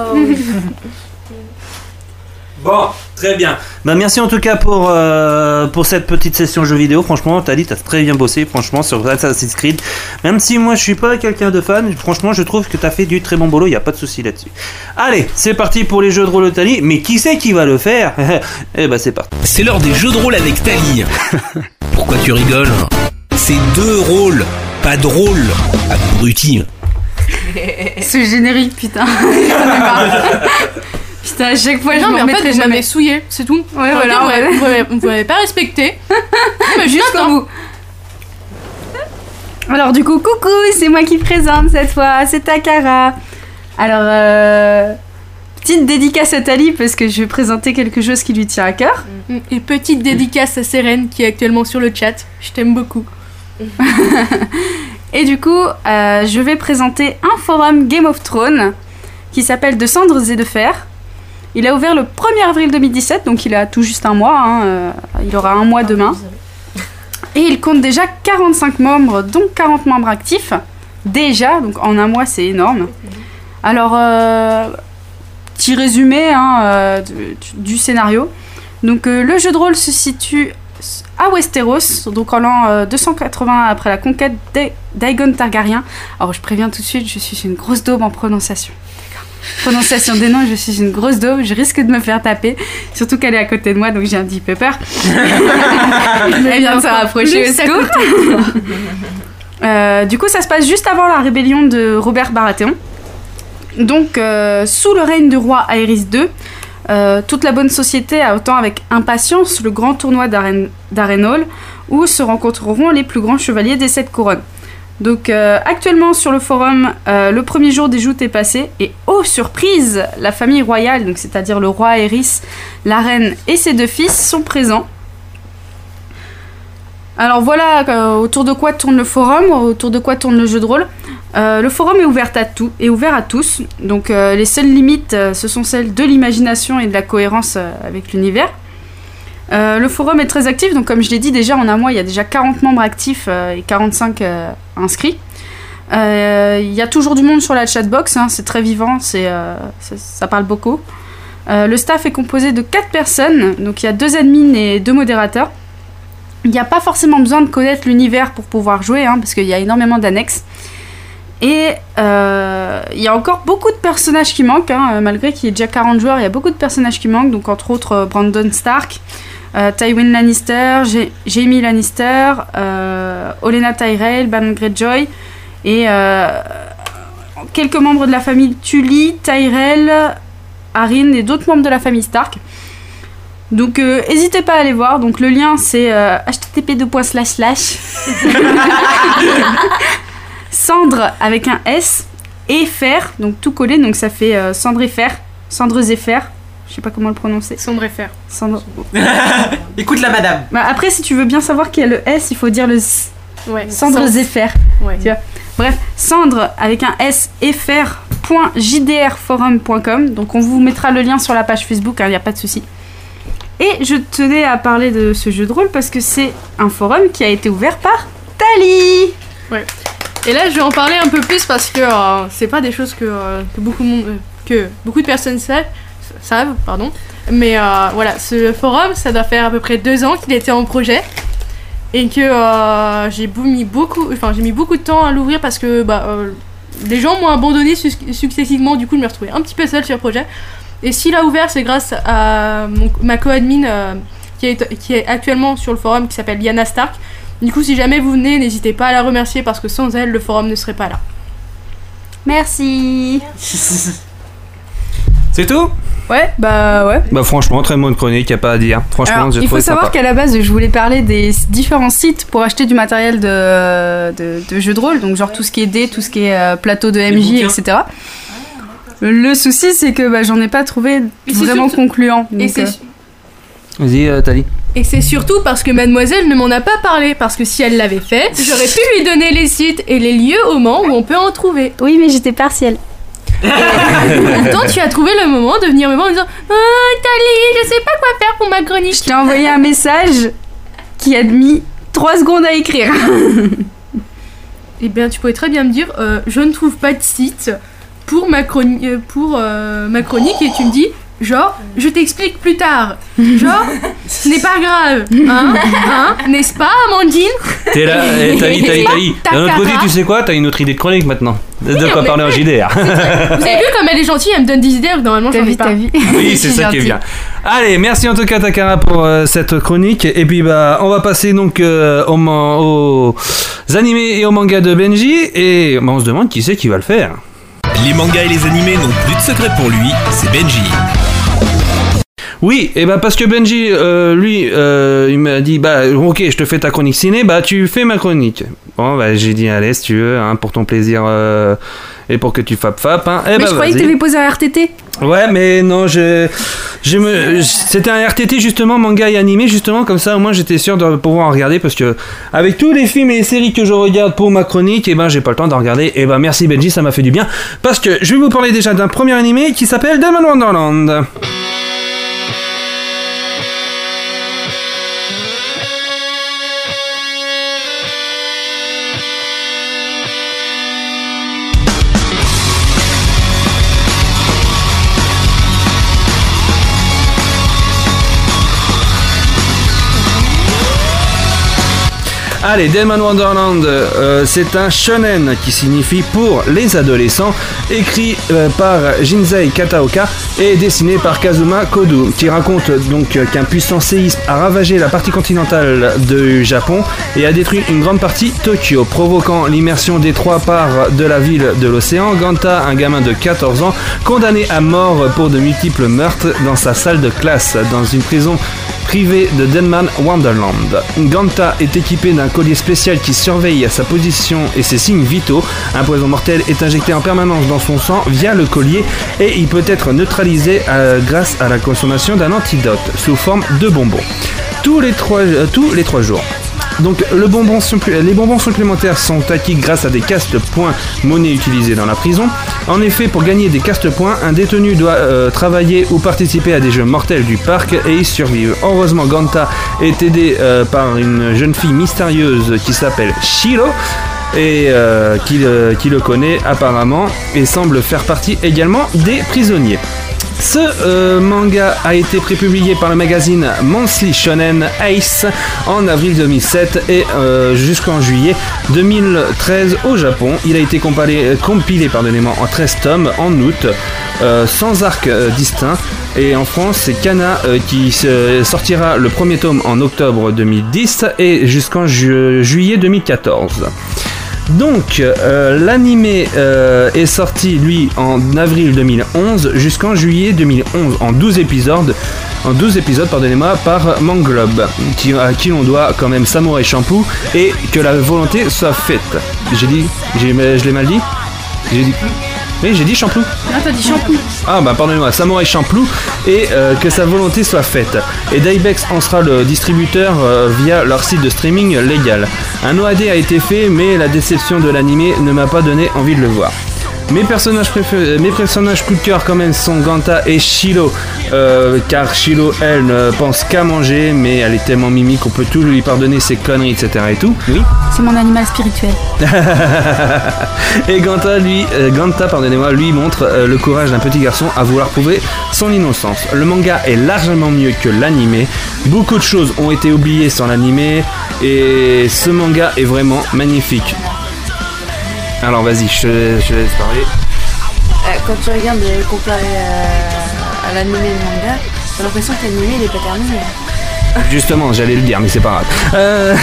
Bon, très bien. Bah merci en tout cas pour, euh, pour cette petite session jeu vidéo. Franchement, t'as dit, t'as très bien bossé, franchement, sur Assassin's Creed. Même si moi je suis pas quelqu'un de fan, franchement, je trouve que t'as fait du très bon boulot, y a pas de souci là-dessus. Allez, c'est parti pour les jeux de rôle de Tali. Mais qui c'est qui va le faire Eh bah c'est parti. C'est l'heure des jeux de rôle avec Tali. Pourquoi tu rigoles C'est deux rôles, pas drôle. Abruti. Ce générique, putain. Putain, à chaque fois, je non, m'en mais en fait, vous jamais. m'avez souillé, c'est tout. Ouais, voilà, vous m'avez- ouais. vous m'avez- vous pas respecté. mais juste hein. bout. Alors du coup, coucou, c'est moi qui présente cette fois, c'est Takara. Alors, euh, petite dédicace à Tali parce que je vais présenter quelque chose qui lui tient à cœur. Et petite dédicace à Sérène qui est actuellement sur le chat. Je t'aime beaucoup. Et du coup, euh, je vais présenter un forum Game of Thrones qui s'appelle De cendres et de fer. Il a ouvert le 1er avril 2017, donc il a tout juste un mois. hein, euh, il aura un mois demain. Et il compte déjà 45 membres, dont 40 membres actifs. Déjà, donc en un mois, c'est énorme. Alors, euh, petit résumé hein, euh, du, du scénario. Donc, le jeu de rôle se situe à Westeros, donc en l'an euh, 280 après la conquête d'A- d'Aegon Targaryen. Alors, je préviens tout de suite, je suis une grosse daube en prononciation. Prononciation des noms, je suis une grosse daube, je risque de me faire taper, surtout qu'elle est à côté de moi, donc j'ai un petit peu peur. Elle vient de se rapprocher au secours. Euh, du coup, ça se passe juste avant la rébellion de Robert Baratheon. Donc, euh, sous le règne du roi Aerys II, euh, toute la bonne société attend avec impatience le grand tournoi d'Aren- d'Arenol, où se rencontreront les plus grands chevaliers des sept couronnes. Donc, euh, actuellement sur le forum, euh, le premier jour des joutes est passé, et oh surprise, la famille royale, c'est-à-dire le roi Aerys, la reine et ses deux fils sont présents. Alors voilà euh, autour de quoi tourne le forum, autour de quoi tourne le jeu de rôle. Le forum est ouvert à, tout, est ouvert à tous, donc les seules limites, ce sont celles de l'imagination et de la cohérence avec l'univers. Le forum est très actif, donc comme je l'ai dit déjà en un mois, il y a déjà 40 membres actifs et 45 inscrits. Euh, Il y a toujours du monde sur la chatbox, hein, c'est très vivant, euh, ça, parle beaucoup. Euh, le staff est composé de 4 personnes, donc il y a deux admins et deux modérateurs. Il n'y a pas forcément besoin de connaître l'univers pour pouvoir jouer, hein, parce qu'il y a énormément d'annexes. Et il y a encore beaucoup de personnages qui manquent, hein, malgré qu'il y ait déjà 40 joueurs, il y a beaucoup de personnages qui manquent, donc entre autres Brandon Stark, Tywin Lannister, Ja- Jaime Lannister, euh, Olenna Tyrell, Ban Greyjoy, et euh, quelques membres de la famille Tully, Tyrell, Arryn et d'autres membres de la famille Stark. Donc euh, n'hésitez pas à aller voir. Donc le lien c'est euh, http cendre avec un S et fer, donc tout collé, donc ça fait euh, cendre et fer, cendres et fer. Je sais pas comment le prononcer. Cendre et fer. Cendre. Écoute la madame. Bah, après, si tu veux bien savoir qu'il y a le S, il faut dire le S. Ouais. Cendre. et fer. Ouais. Tu vois. Bref, cendre avec un S et fer.jdrforum.com. Donc on vous mettra le lien sur la page Facebook, il n'y a pas de souci. Et je tenais à parler de ce jeu de rôle parce que c'est un forum qui a été ouvert par Tali. Ouais. Et là, je vais en parler un peu plus parce que euh, c'est pas des choses que, euh, que beaucoup, de monde- euh, que beaucoup de personnes savent, savent pardon. Mais euh, voilà, ce forum, ça doit faire à peu près deux ans qu'il était en projet et que euh, j'ai mis beaucoup, enfin j'ai mis beaucoup de temps à l'ouvrir parce que bah, euh, les gens m'ont abandonné successivement. Du coup, je me retrouvais un petit peu seule sur le projet. Et s'il a ouvert, c'est grâce à mon- ma co-admin euh, qui, est, qui est actuellement sur le forum qui s'appelle Liana Stark. Du coup, si jamais vous venez, n'hésitez pas à la remercier parce que sans elle, le forum ne serait pas là. Merci. C'est tout? Ouais, bah ouais. Bah franchement, très bonne chronique, y a pas à dire. Franchement, Alors, il faut savoir qu'à la base, je voulais parler des différents sites pour acheter du matériel de, de, de jeux de rôle, donc genre tout ce qui est dés, tout ce qui est euh, plateau de MJ, etc. Le souci, c'est que bah, j'en ai pas trouvé vraiment surtout- concluant. Et donc, c'est, euh, Vas-y, euh, Tali. et c'est surtout parce que mademoiselle ne m'en a pas parlé. Parce que si elle l'avait fait, j'aurais pu lui donner les sites et les lieux au moment où on peut en trouver. Oui, mais j'étais partielle. Pourtant, tu as trouvé le moment de venir me voir en disant Oh, Tali, je sais pas quoi faire pour ma chronique. Je t'ai envoyé un message qui a mis 3 secondes à écrire. eh bien, tu pourrais très bien me dire euh, Je ne trouve pas de site pour ma, chroni- euh, pour, euh, ma chronique et tu me dis Genre, je t'explique plus tard. Genre, ce n'est pas grave. Hein Hein N'est-ce pas, Amandine? T'es là, eh, t'as dit, t'as dit, t'as dit. Takara. D'un autre côté, tu sais quoi? T'as une autre idée de chronique maintenant. De Oui, quoi mais- parler en JDR. Vous avez vu comme elle est gentille, elle me donne des idées, normalement j'en ai pas. Oui, c'est ça qui est bien. Allez, merci en tout cas Takara pour euh, cette chronique. Et puis bah, on va passer donc euh, au man- aux animés et aux mangas de Benji. Et bah, on se demande qui c'est qui va le faire. Les mangas et les animés n'ont plus de secret pour lui, c'est Benji. Oui, et bah parce que Benji, euh, lui, euh, il m'a dit bah ok, je te fais ta chronique ciné, bah tu fais ma chronique. Bon bah j'ai dit allez si tu veux, hein, pour ton plaisir euh, et pour que tu fap fap. Hein, eh Mais bah, je croyais que t'avais posé un RTT. Ouais, mais non, je, je me, c'était un RTT justement manga et animé justement comme ça. Au moins, j'étais sûr de pouvoir en regarder parce que avec tous les films et les séries que je regarde pour ma chronique, et ben j'ai pas le temps d'en regarder. Et ben merci Benji, ça m'a fait du bien parce que je vais vous parler déjà d'un premier animé qui s'appelle Demon Wonderland. Allez, Demon Wonderland, euh, c'est un shonen qui signifie pour les adolescents, écrit euh, par Jinsei Kataoka et dessiné par Kazuma Kodu, qui raconte donc qu'un puissant séisme a ravagé la partie continentale du Japon et a détruit une grande partie Tokyo, provoquant l'immersion des trois parts de la ville de l'océan. Ganta, un gamin de 14 ans, condamné à mort pour de multiples meurtres dans sa salle de classe dans une prison privée de Denman Wonderland. Ganta est équipé d'un collier spécial qui surveille sa position et ses signes vitaux. Un poison mortel est injecté en permanence dans son sang via le collier et il peut être neutralisé euh, grâce à la consommation d'un antidote sous forme de bonbons. Tous les trois, euh, tous les trois jours. Donc les bonbons supplémentaires sont acquis grâce à des caste-points monnaie utilisés dans la prison. En effet, pour gagner des caste-points, un détenu doit euh, travailler ou participer à des jeux mortels du parc et y survivre. Heureusement, Ganta est aidé euh, par une jeune fille mystérieuse qui s'appelle Shiro et euh, qui, le- qui le connaît apparemment et semble faire partie également des prisonniers. Ce euh, manga a été prépublié par le magazine Monthly Shonen Ace en avril 2007 et euh, jusqu'en juillet 2013 au Japon. Il a été compilé, euh, en 13 tomes en août, euh, sans arc euh, distinct. Et en France, c'est Kana euh, qui sortira le premier tome en octobre 2010 et jusqu'en ju- juillet 2014. Donc, euh, l'animé euh, est sorti, lui, en avril 2011 jusqu'en juillet 2011, en 12 épisodes, en 12 épisodes, pardonnez-moi, par Manglobe, à qui l'on doit quand même Samurai Shampoo, et que la volonté soit faite. J'ai dit, je l'ai mal dit? J'ai dit Oui, j'ai dit Champloo. Non, t'as dit shampoo. Ah bah pardonnez-moi, Samurai Champloo et euh, que sa volonté soit faite. Et Daibex en sera le distributeur euh, via leur site de streaming légal. Un OAD a été fait mais la déception de l'animé ne m'a pas donné envie de le voir. Mes personnages, préférés, mes personnages coup de cœur quand même sont Ganta et Shilo, euh, car Shilo elle ne pense qu'à manger, mais elle est tellement mimique qu'on peut tout lui pardonner ses conneries, etc. et tout. Oui. C'est mon animal spirituel. et Ganta, lui, euh, Ganta, pardonnez-moi, lui montre euh, le courage d'un petit garçon à vouloir prouver son innocence. Le manga est largement mieux que l'animé. Beaucoup de choses ont été oubliées sans l'animé et ce manga est vraiment magnifique. Alors vas-y, je, te laisse parler. Euh, quand tu regardes euh, comparé à, à l'animé et le manga, t'as l'impression que l'animé il est pas terminé. Justement, j'allais le dire, mais c'est pas grave. Euh,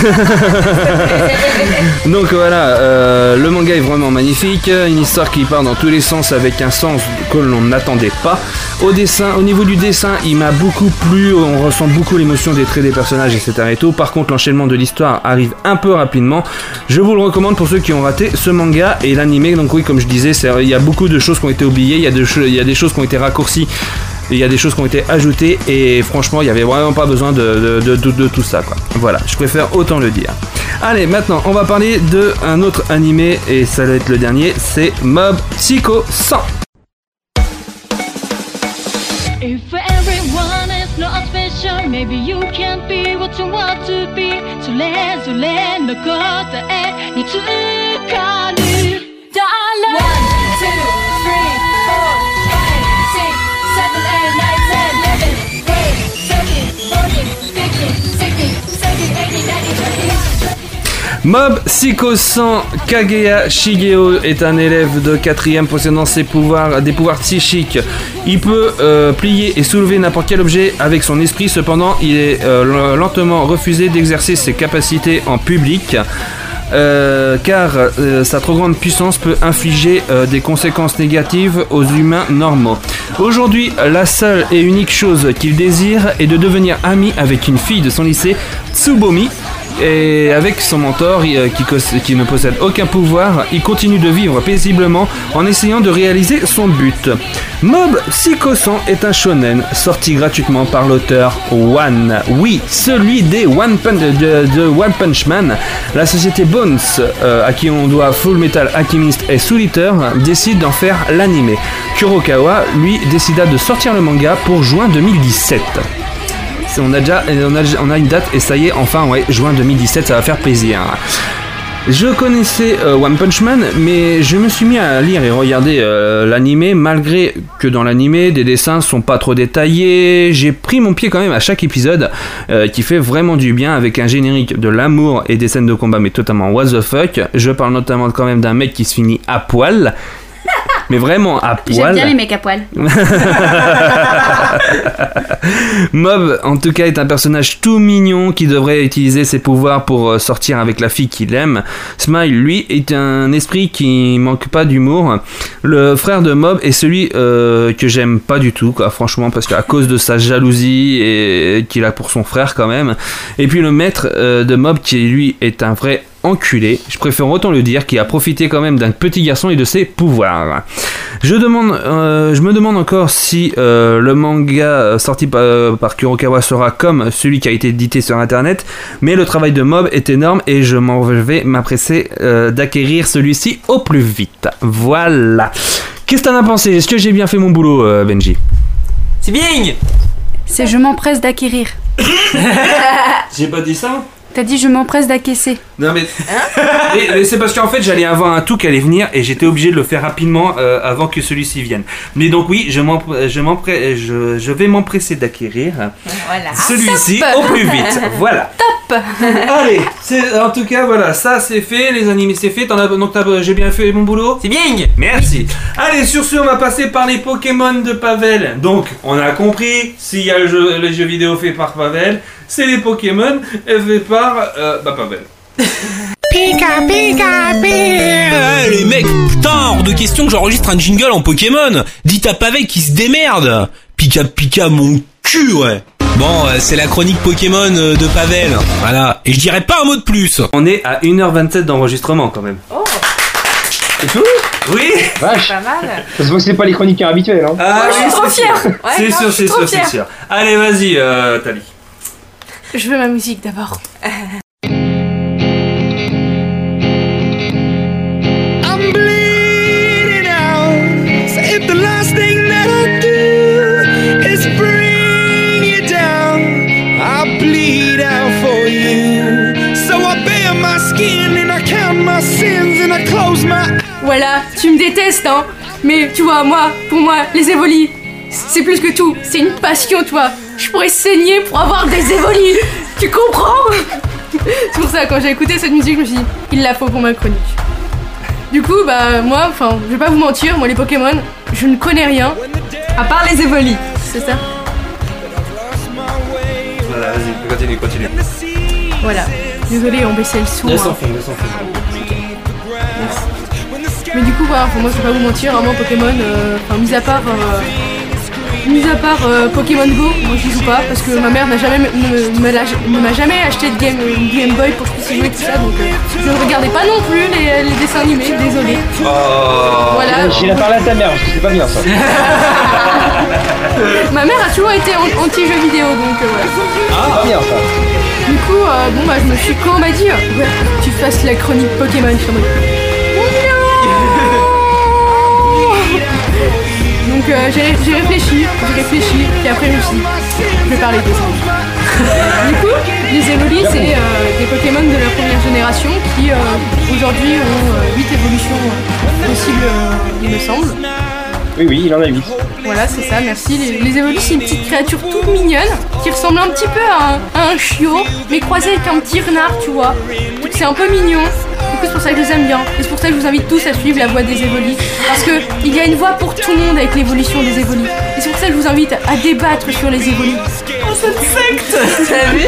Donc voilà, euh, le manga est vraiment magnifique, une histoire qui part dans tous les sens avec un sens que l'on n'attendait pas. Au dessin, au niveau du dessin, il m'a beaucoup plu, on ressent beaucoup l'émotion des traits des personnages, etc. Par contre, l'enchaînement de l'histoire arrive un peu rapidement. Je vous le recommande pour ceux qui ont raté ce manga et l'animé. Donc oui, comme je disais, il y a beaucoup de choses qui ont été oubliées, il y a des choses qui ont été raccourcies. Il y a des choses qui ont été ajoutées et franchement, il n'y avait vraiment pas besoin de, tout ça. Quoi. Voilà, je préfère autant le dire. Allez, maintenant, on va parler de un autre animé et ça va être le dernier, c'est Mob Psycho 100. Mob Psycho 100 Kagea Shigeo est un élève de 4ème possédant ses pouvoirs, des pouvoirs psychiques. Il peut euh, plier et soulever n'importe quel objet avec son esprit, cependant il est euh, lentement refusé d'exercer ses capacités en public. Euh, car euh, sa trop grande puissance peut infliger euh, des conséquences négatives aux humains normaux. Aujourd'hui, la seule et unique chose qu'il désire est de devenir ami avec une fille de son lycée, Tsubomi, et avec son mentor euh, qui, ne possède aucun pouvoir, il continue de vivre paisiblement en essayant de réaliser son but. Mob Psycho 100 est un shonen sorti gratuitement par l'auteur One. Oui, celui des One Punch, de, de One Punch Man. La société Bones, euh, à qui on doit Full Metal Alchemist et Soul Eater, décide d'en faire l'anime. Kurokawa, lui, décida de sortir le manga pour juin 2017. On a déjà a, on a une date et ça y est, enfin, ouais, juin 2017, ça va faire plaisir. Je connaissais euh, One Punch Man, mais je me suis mis à lire et regarder euh, l'animé, malgré que dans l'animé, des dessins sont pas trop détaillés. J'ai pris mon pied quand même à chaque épisode, euh, qui fait vraiment du bien, avec un générique de l'amour et des scènes de combat, mais totalement what the fuck. Je parle notamment quand même d'un mec qui se finit à poil. Mais vraiment à poil. J'aime bien les mecs à poil. Mob, en tout cas, est un personnage tout mignon qui devrait utiliser ses pouvoirs pour euh, sortir avec la fille qu'il aime. Smile, lui, est un esprit qui manque pas d'humour. Le frère de Mob est celui euh, que j'aime pas du tout, quoi, franchement, parce qu'à cause de sa jalousie et qu'il a pour son frère quand même. Et puis le maître euh, de Mob, qui lui est un vrai enculé, je préfère autant le dire, qui a profité quand même d'un petit garçon et de ses pouvoirs. Je, demande, euh, je me demande encore si euh, le manga euh, sorti par, euh, par Kurokawa sera comme celui qui a été édité sur internet, mais le travail de Mob est énorme et je m'en vais m'empresser euh, d'acquérir celui-ci au plus vite. Voilà. Qu'est-ce que t'en as pensé? Est-ce que j'ai bien fait mon boulot, euh, Benji? C'est bien C'est je m'empresse d'acquérir. J'ai pas dit ça? T'as dit je m'empresse d'acquesser. Non mais, Et- mais c'est parce qu'en fait j'allais avoir un tout qui allait venir et j'étais obligé de le faire rapidement euh, avant que celui-ci vienne. Mais donc oui, je, je, je, je vais m'empresser d'acquérir Voilà. celui-ci au plus vite. Voilà. Top Allez, en tout cas voilà, ça c'est fait, les animés c'est fait. As- donc j'ai bien fait mon boulot? C'est bien Merci. Allez, sur ce, on va passer par les Pokémon de Pavel. Donc, on a compris, s'il y a le jeu, le jeu vidéo fait par Pavel, c'est les Pokémon fait par euh, bah, Pavel. Pika pika pika Les mecs, putain, hors de question que j'enregistre un jingle en Pokémon Dites à Pavel qui se démerde Pika pika mon cul, ouais Bon, euh, c'est la chronique Pokémon euh, de Pavel. Voilà. Et je dirais pas un mot de plus. On est à 1h27 d'enregistrement quand même. Oh, C'est tout? Oui Vache pas mal. Ça se voit que c'est pas les chroniqueurs habituels. Hein. Ah, je suis oui, trop c'est. Ouais, c'est sûr, c'est trop sûr, c'est sûr. Allez, vas-y, euh, Tali. Je veux ma musique d'abord. Voilà, tu me détestes, hein. Mais tu vois, moi, pour moi, les évolis, c'est plus que tout. C'est une passion, toi. Je pourrais saigner pour avoir des évolis. Tu comprends? C'est pour ça, quand j'ai écouté cette musique, je me suis dit, il la faut pour ma chronique. Du coup, bah, moi, enfin, je vais pas vous mentir, moi, les Pokémon, je ne connais rien. À part les évolis. C'est ça? Voilà, vas-y, continue, continue. Voilà. Désolé, on baissait le son. Laisse hein. en fond, laisse en fond. Mais du coup, voilà, enfin, moi je vais pas vous mentir, vraiment Pokémon, euh, enfin, mis à part. euh, mis à part euh, Pokémon Go, moi j'y joue pas parce que ma mère n'a jamais, ne, l'a- m'a jamais acheté de Game, une Game Boy pour que je puisse y jouer tout ça donc euh, je ne regardais pas non plus les, les dessins animés, désolé. Oh. Voilà. J'irai parler à ta mère c'est pas bien ça. Ma mère a toujours été an- anti-jeux vidéo donc euh, voilà. C'est pas bien ça. Du coup, euh, bon bah je me suis quand on m'a dit, euh, ouais, tu fasses la chronique Pokémon, je euh, j'ai j'ai réfléchi, j'ai réfléchi, puis après je me suis dit, je vais parler de ça. Du coup, les Evoli, c'est euh, des Pokémon de la première génération qui euh, aujourd'hui ont 8 évolutions euh, possibles, euh, il me semble. Oui, oui, il en a 8. Voilà, c'est ça, merci. Les, les Evoli, c'est une petite créature toute mignonne qui ressemble un petit peu à un, à un chiot, mais croisé avec un petit renard, tu vois. Donc c'est un peu mignon. C'est pour ça que je les aime bien. Et c'est pour ça que je vous invite tous à suivre la voie des Evoli. Parce que il y a une voie pour tout le monde avec l'évolution des Evoli. Et c'est pour ça que je vous invite à débattre sur les Evoli. Oh, cette secte T'as vu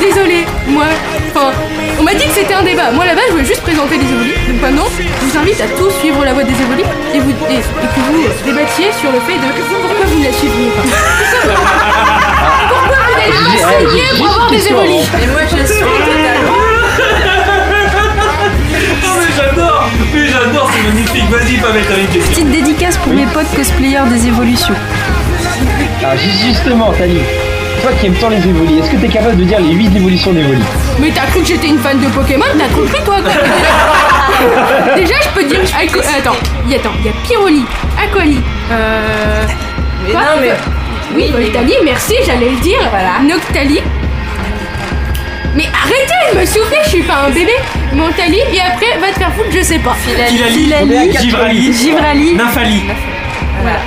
Désolé, moi, enfin, on m'a dit que c'était un débat. Moi là-bas, je voulais juste présenter les évolis. Donc maintenant, je vous invite à tous suivre la voie des évolis et, vous, et, et que vous débattiez sur le fait de pourquoi vous ne la suivez pas. pourquoi vous n'avez pas pour avoir des évolis Et moi, je suis Mais j'adore, c'est magnifique. Vas-y, pas mettre une question. Petite dédicace pour mes potes cosplayers des évolutions. Ju- justement, Tali, toi qui aimes tant les évolis, est-ce que t'es capable de dire les 8 évolutions d'évolis Mais t'as cru que j'étais une fan de Pokémon T'as compris toi quoi Déjà, je peux dire. Aqu- Attends, il y a, attends, il y a Pyroli, Aquali, euh. Mais quoi non, mais- Oui, Voltali, merci, j'allais le dire. Voilà. Noctali. Mais arrêtez de me souffler, je suis pas un bébé. Montali, et après, va te faire foutre, je sais pas. Filali, Givrali, Givrali. Voilà.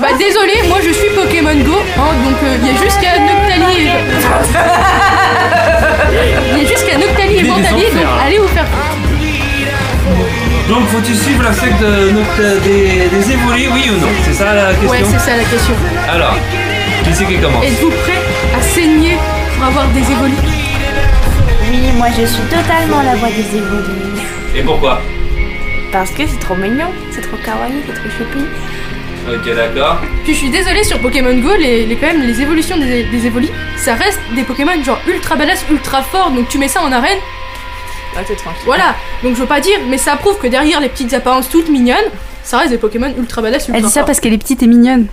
Bah désolé, moi je suis Pokémon Go, hein, donc il y a juste qu'à Noctali et... Il y a juste qu'à Noctali et Ventali, donc allez vous faire foutre. Donc faut-tu suivre la secte de des, des évolués, oui ou non? C'est ça la question? Ouais, c'est ça la question. Alors, qui c'est qui commence? Êtes-vous prêt à saigner pour avoir des évolis Oui, moi je suis totalement la voix des évolués. Et pourquoi Parce que c'est trop mignon, c'est trop kawaii, c'est trop choupi. Ok, d'accord. Puis je suis désolée sur Pokémon Go, les, les- quand même les évolutions des, des évolis, ça reste des Pokémon genre ultra badass, ultra forts, donc tu mets ça en arène. Ah, t'es tranquille. Voilà, donc je veux pas dire, mais ça prouve que derrière les petites apparences toutes mignonnes, ça reste des Pokémon ultra badass, ultra Elle dit ça forts. parce qu'elle est petite et mignonne.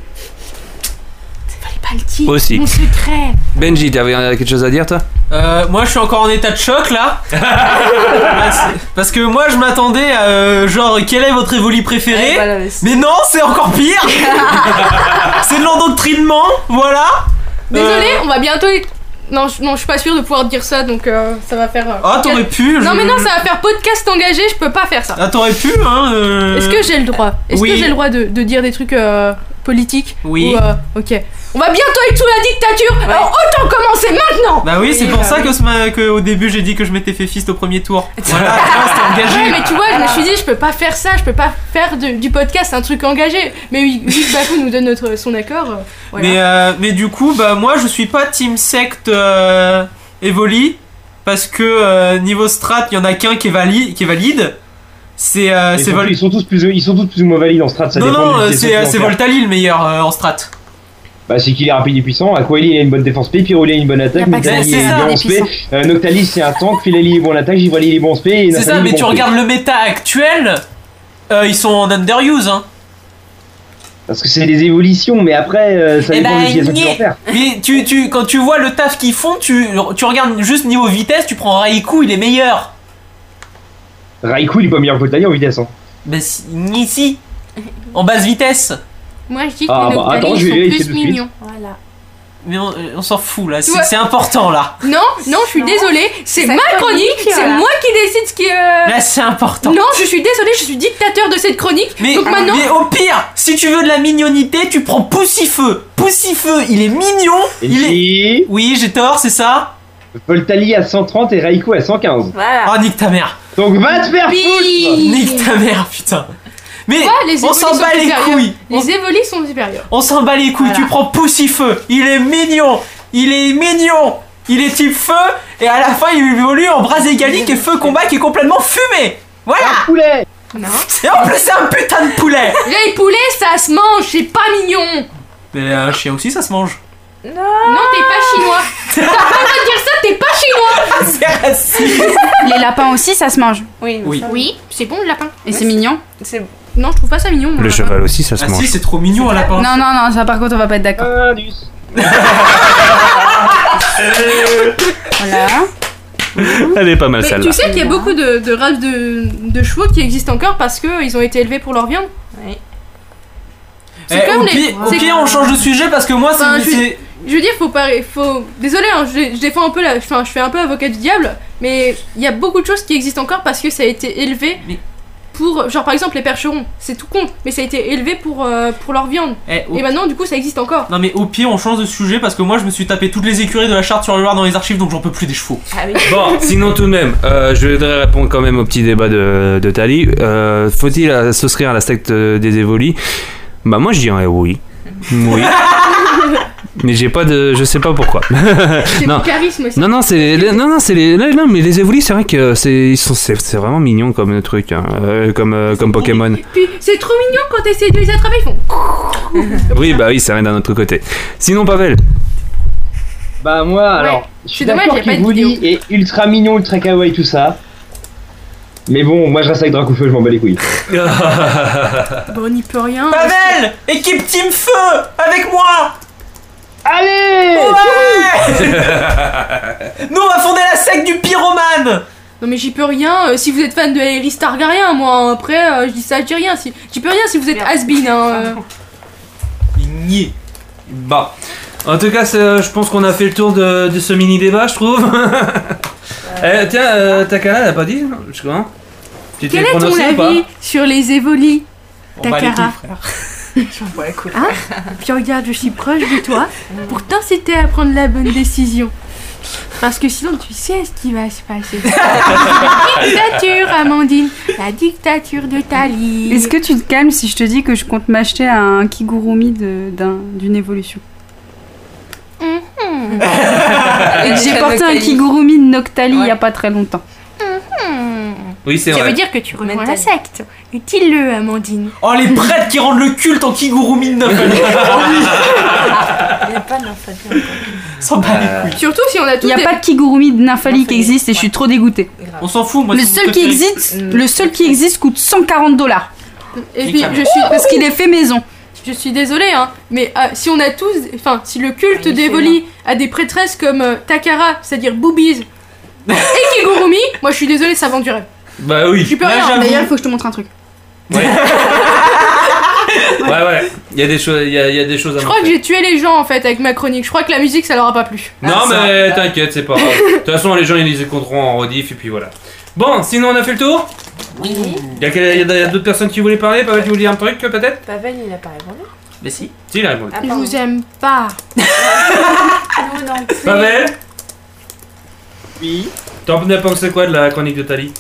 Aussi. Mon secret. Benji, t'avais quelque chose à dire toi Euh, moi je suis encore en état de choc là. Parce- Parce que moi je m'attendais à euh, genre quel est votre évoli préféré Ouais, voilà, mais c'est- Mais non, c'est encore pire C'est de l'endoctrinement, voilà Désolée, Euh, on va bientôt. être- Non, je, non, je suis pas sûre de pouvoir dire ça, donc euh, ça va faire. euh, Ah, t'aurais pu, Non, je- mais non, ça va faire podcast engagé, je peux pas faire ça. Ah, t'aurais pu, hein euh, Est-ce que j'ai le droit? Est-ce oui. que j'ai le droit de, de dire des trucs euh, politiques Oui. Ou, euh, ok. On va bientôt être sous la dictature, alors autant commencer maintenant Bah oui, c'est pour bah ça oui. que, ce que au début j'ai dit que je m'étais fait fist au premier tour. Voilà, c'était engagé. Ouais, mais tu vois, je me suis dit, je peux pas faire ça, je peux pas faire de- du podcast un truc engagé. Mais oui, vu que Bafou nous donne notre, son accord, euh, voilà. Mais, euh, mais du coup, bah moi je suis pas team secte euh, Evoli parce que euh, niveau strat, il y en a qu'un qui est valide, qui est valide. C'est euh, ils, sont, Vol- ils sont tous plus, ils sont tous plus ou moins valides en strat, ça Non non, euh, c'est en c'est faire. Voltali le meilleur euh, en strat. Bah, c'est qu'il est rapide et puissant. Aquali, il a une bonne défense P. Pyroli a une bonne attaque. Noctali c'est est bien en puissants. Euh, Noctali, c'est un tank. Filali est bon en attaque. Givrali est bon en et C'est ça, mais bon tu regardes le méta actuel, euh, ils sont en underuse hein. Parce que c'est des évolutions, mais après, euh, ça Eh dépend de l'utilisation qu'ils niais. vont faire. Mais tu, tu, quand tu vois le taf qu'ils font, tu, tu regardes juste niveau vitesse, tu prends Raikou, il est meilleur. Raikou, il est pas meilleur que Voltali en vitesse. Hein. Bah si, ni si. En basse vitesse. Moi, je dis que Ah, les bah, Noctali, attends, je ils vais sont vérifier plus mignons. Voilà. Mais on, euh, on s'en fout là, c'est important là. Non, non, je suis désolée, c'est ma chronique, c'est voilà. moi qui décide ce qui est. Là c'est important. Non, je suis désolée, je suis dictateur de cette chronique. Mais, donc maintenant. mais au pire, si tu veux de la mignonité, tu prends Poussifeu. Poussifeu, il est mignon. Il est... Oui, j'ai tort, c'est ça Voltali à 130 et Raikou à 115. Voilà. Oh, nique ta mère. Donc va te faire foutre Nique ta mère, putain. Mais Ouais, les on s'en bat les supérieurs. couilles. Les évolis sont supérieurs. On s'en bat les couilles, Voilà. tu prends Poussifeu. Il est mignon. Il est mignon. Il est type feu. Et à la fin, il évolue en bras égalique et feu combat qui est complètement fumé. Voilà. poulet Non. Et en plus, c'est un putain de poulet. Les poulets, ça se mange, c'est pas mignon. Mais un chien aussi, ça se mange. Non, t'es pas chinois. T'as pas le droit de dire ça, t'es pas chinois. C'est raciste. Les lapins aussi, ça se mange. Oui, Oui. Oui, c'est bon le lapin. Et c'est mignon. C'est Non, je trouve pas ça mignon. Le lapin. cheval aussi, ça se Ah mange. si, c'est trop mignon un lapin. Non, non, non, ça par contre, on va pas être d'accord. Voilà. Elle est pas mal celle-là. tu sais qu'il y a beaucoup de, de races de, de chevaux qui existent encore parce qu'ils ont été élevés pour leur viande. Oui. C'est Eh, comme au les- pire, au pire, on change de sujet parce que moi, Enfin, c'est. Je- veux dire, faut pas. Faut... Désolé, hein, je, je défends un peu la. Enfin, je fais un peu avocat du diable, mais il y a beaucoup de choses qui existent encore parce que ça a été élevé pour. Genre, par exemple, les percherons, c'est tout con, mais ça a été élevé pour, euh, pour leur viande. Eh, au- Et maintenant, du coup, ça existe encore. Non mais au pire on change de sujet parce que moi je me suis tapé toutes les écuries de la charte sur le Loir dans les archives donc j'en peux plus des chevaux. Bon, sinon tout de même, euh, je voudrais répondre quand même au petit débat de, de Tali. Euh, Faut-il souscrire à la secte des Évolis? Bah moi je dirais oui. Oui. Mais j'ai pas de, je sais pas pourquoi. C'est non. du charisme aussi. Non non c'est les- non non c'est les non, non, mais les Évolis c'est vrai que c'est ils sont c'est c'est vraiment mignon comme truc hein, euh, comme euh, comme Pokémon. Puis c'est trop mignon quand t'essayes de les attraper, ils font. Oui bah oui c'est rien d'un autre côté. Sinon Pavel. Bah moi, alors, je suis C'est dommage, d'accord y a pas de qu'Evoli est ultra mignon, ultra kawaii, tout ça. Mais bon, moi je reste avec Dracofeu, je m'en bats les couilles. Bon, on n'y peut rien. Pavel Équipe Team Feu Avec moi Allez Nous on va fonder la secte du pyromane Non mais j'y peux rien. euh, si vous êtes fan de Aerys Targaryen, moi hein, après euh, je dis ça, je dis rien. Si j'y peux rien si vous êtes has-been. Hein, euh. Bon. En tout cas, euh, je pense qu'on a fait le tour de, de ce mini débat, je trouve. Eh, tiens, euh, Takara, elle a pas dit Je crois. Tu t'es Quel est ton avis sur les évolis, On Takara tout, Hein Puis regarde, je suis proche de toi pour t'inciter à prendre la bonne décision. Parce que sinon, tu sais ce qui va se passer. La dictature, Amandine. La dictature de Tali. Est-ce que tu te calmes si je te dis que je compte m'acheter un kigurumi d'une évolution Et que j'ai porté un kigurumi de Noctali il y a pas très longtemps. Oui, c'est Ça vrai. veut dire que tu rejoins la secte. Dis-le, Amandine. Oh les prêtres qui rendent le culte en Kigurumi de Nofel Il n'y a pas bat les couilles. Surtout si on a Il tous n'y a des- pas de kigurumi de Nymphali qui existe et je suis trop dégoûtée. On s'en fout, moi Le seul qui existe, le seul qui existe coûte 140 dollars. Et puis, je suis Parce qu'il est fait maison. Je suis désolée, hein, mais euh, si on a tous. Enfin, si le culte des Volis a des prêtresses comme euh, Takara, c'est-à-dire Boobies, et Kigurumi, moi je suis désolée, ça vend du rêve. Bah oui. Tu peux rien. D'ailleurs, il faut que je te montre un truc. Ouais, ouais. Il y a des choses, il y a, il y a des choses à Je crois que montrer. j'ai tué les gens en fait avec ma chronique. Je crois que la musique ça leur a pas plu. Non, mais t'inquiète, c'est pas grave. De toute façon, les gens ils les écouteront en rediff et puis voilà. Bon, sinon on a fait le tour? Oui. Il y a, quel- il y a- il y a d'autres personnes qui voulaient parler? Pavel, tu voulais dire un truc peut-être? Pavel, il a pas répondu. Mais si. Si, il a répondu. Je vous aime pas. Nous non plus. Pavel? Oui. T'en as pensé quoi de la chronique de Tali?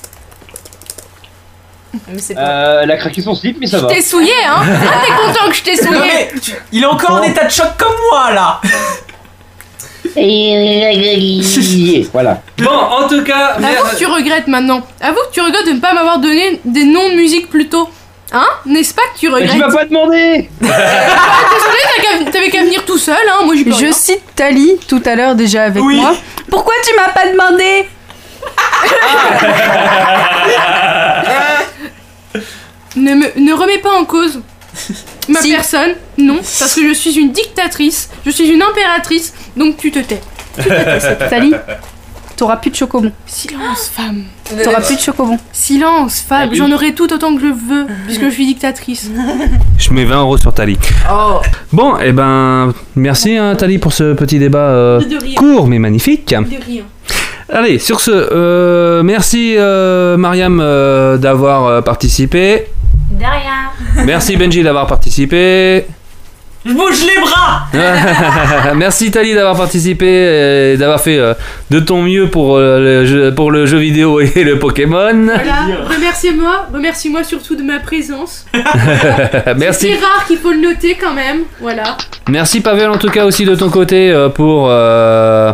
Mais c'est pas. Euh, elle a craqué son slip, mais ça Je va. t'ai souillé, hein Ah, t'es content que je t'ai Non souillé mais tu- il est encore en état de choc comme moi là voilà. Bon, en tout cas, Avoue que tu regrettes maintenant. Avoue que tu regrettes de ne pas m'avoir donné des noms de musique plus tôt. Hein? N'est-ce pas que tu Mais regrettes tu m'as pas demandé Désolé, t'as qu'à- t'avais qu'à venir tout seul, hein Moi j'y peux Je rien. cite Tali tout à l'heure déjà avec Oui. moi. Pourquoi tu m'as pas demandé? Ne, me, ne remets pas en cause ma Si. personne, non, parce que je suis une dictatrice, je suis une impératrice, donc tu te tais. Tali, t'auras plus de chocobon. Silence, femme. T'auras plus de chocobon. Silence, femme. Oui. J'en aurai tout autant que je veux, puisque je suis dictatrice. Je mets 20 euros sur Tali. Oh. Bon, et ben, merci hein, Tali pour ce petit débat euh, court mais magnifique. De rien. Allez, sur ce, euh, merci euh, Mariam euh, d'avoir euh, participé. De rien. Merci Benji d'avoir participé. Je bouge les bras merci Tali d'avoir participé et d'avoir fait euh, de ton mieux pour, euh, le jeu, pour le jeu vidéo et le Pokémon. Voilà, remerciez-moi, remercie-moi surtout de ma présence. merci. C'est rare qu'il faut le noter quand même, voilà. Merci Pavel en tout cas aussi de ton côté euh, pour, euh,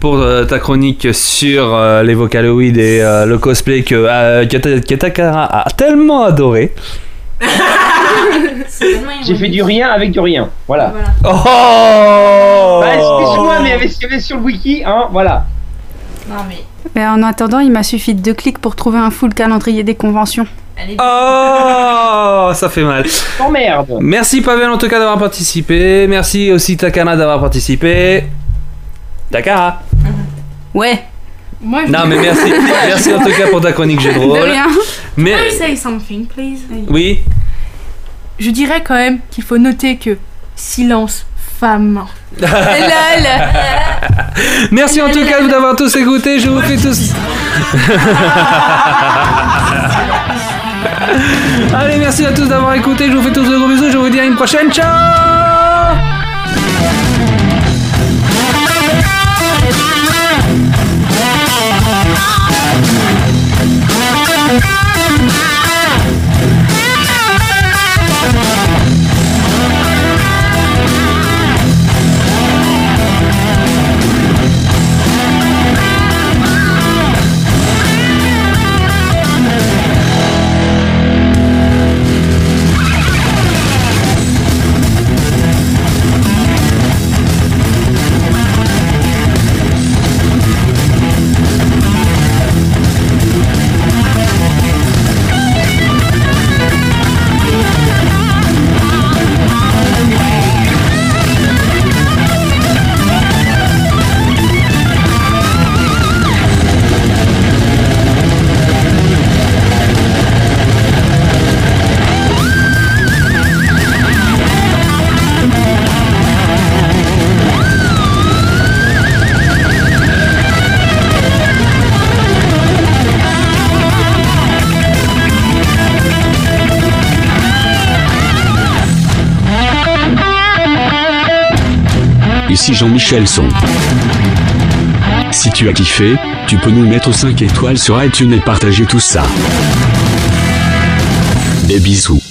pour euh, ta chronique sur euh, les Vocaloids et euh, le cosplay que, euh, que, Ta- que Takara a tellement adoré. J'ai fait du rien avec du rien. Voilà. Oh Bah, excuse-moi, mais il y avait ce qu'il y avait sur le wiki, hein, voilà. Non mais. Mais en attendant, il m'a suffi de deux clics pour trouver un full calendrier des conventions. Oh Ça fait mal. Oh merde. Merci Pavel en tout cas d'avoir participé. Merci aussi Takana d'avoir participé. Takara. Ouais, Moi, je Non mais merci. merci en tout cas pour ta chronique jeu de de rôle. rien. Can I Mais say something, please? oui. Je dirais quand même qu'il faut noter que silence, femme. Lol. Merci en tout cas de vous avoir tous écoutés. Je vous fais tous. Allez, merci à tous d'avoir écouté. Je vous fais tous de gros bisous. Je vous dis à une prochaine. Ciao thank Jean-Michel Son. Si tu as kiffé, tu peux nous mettre 5 étoiles sur iTunes et partager tout ça. Des bisous.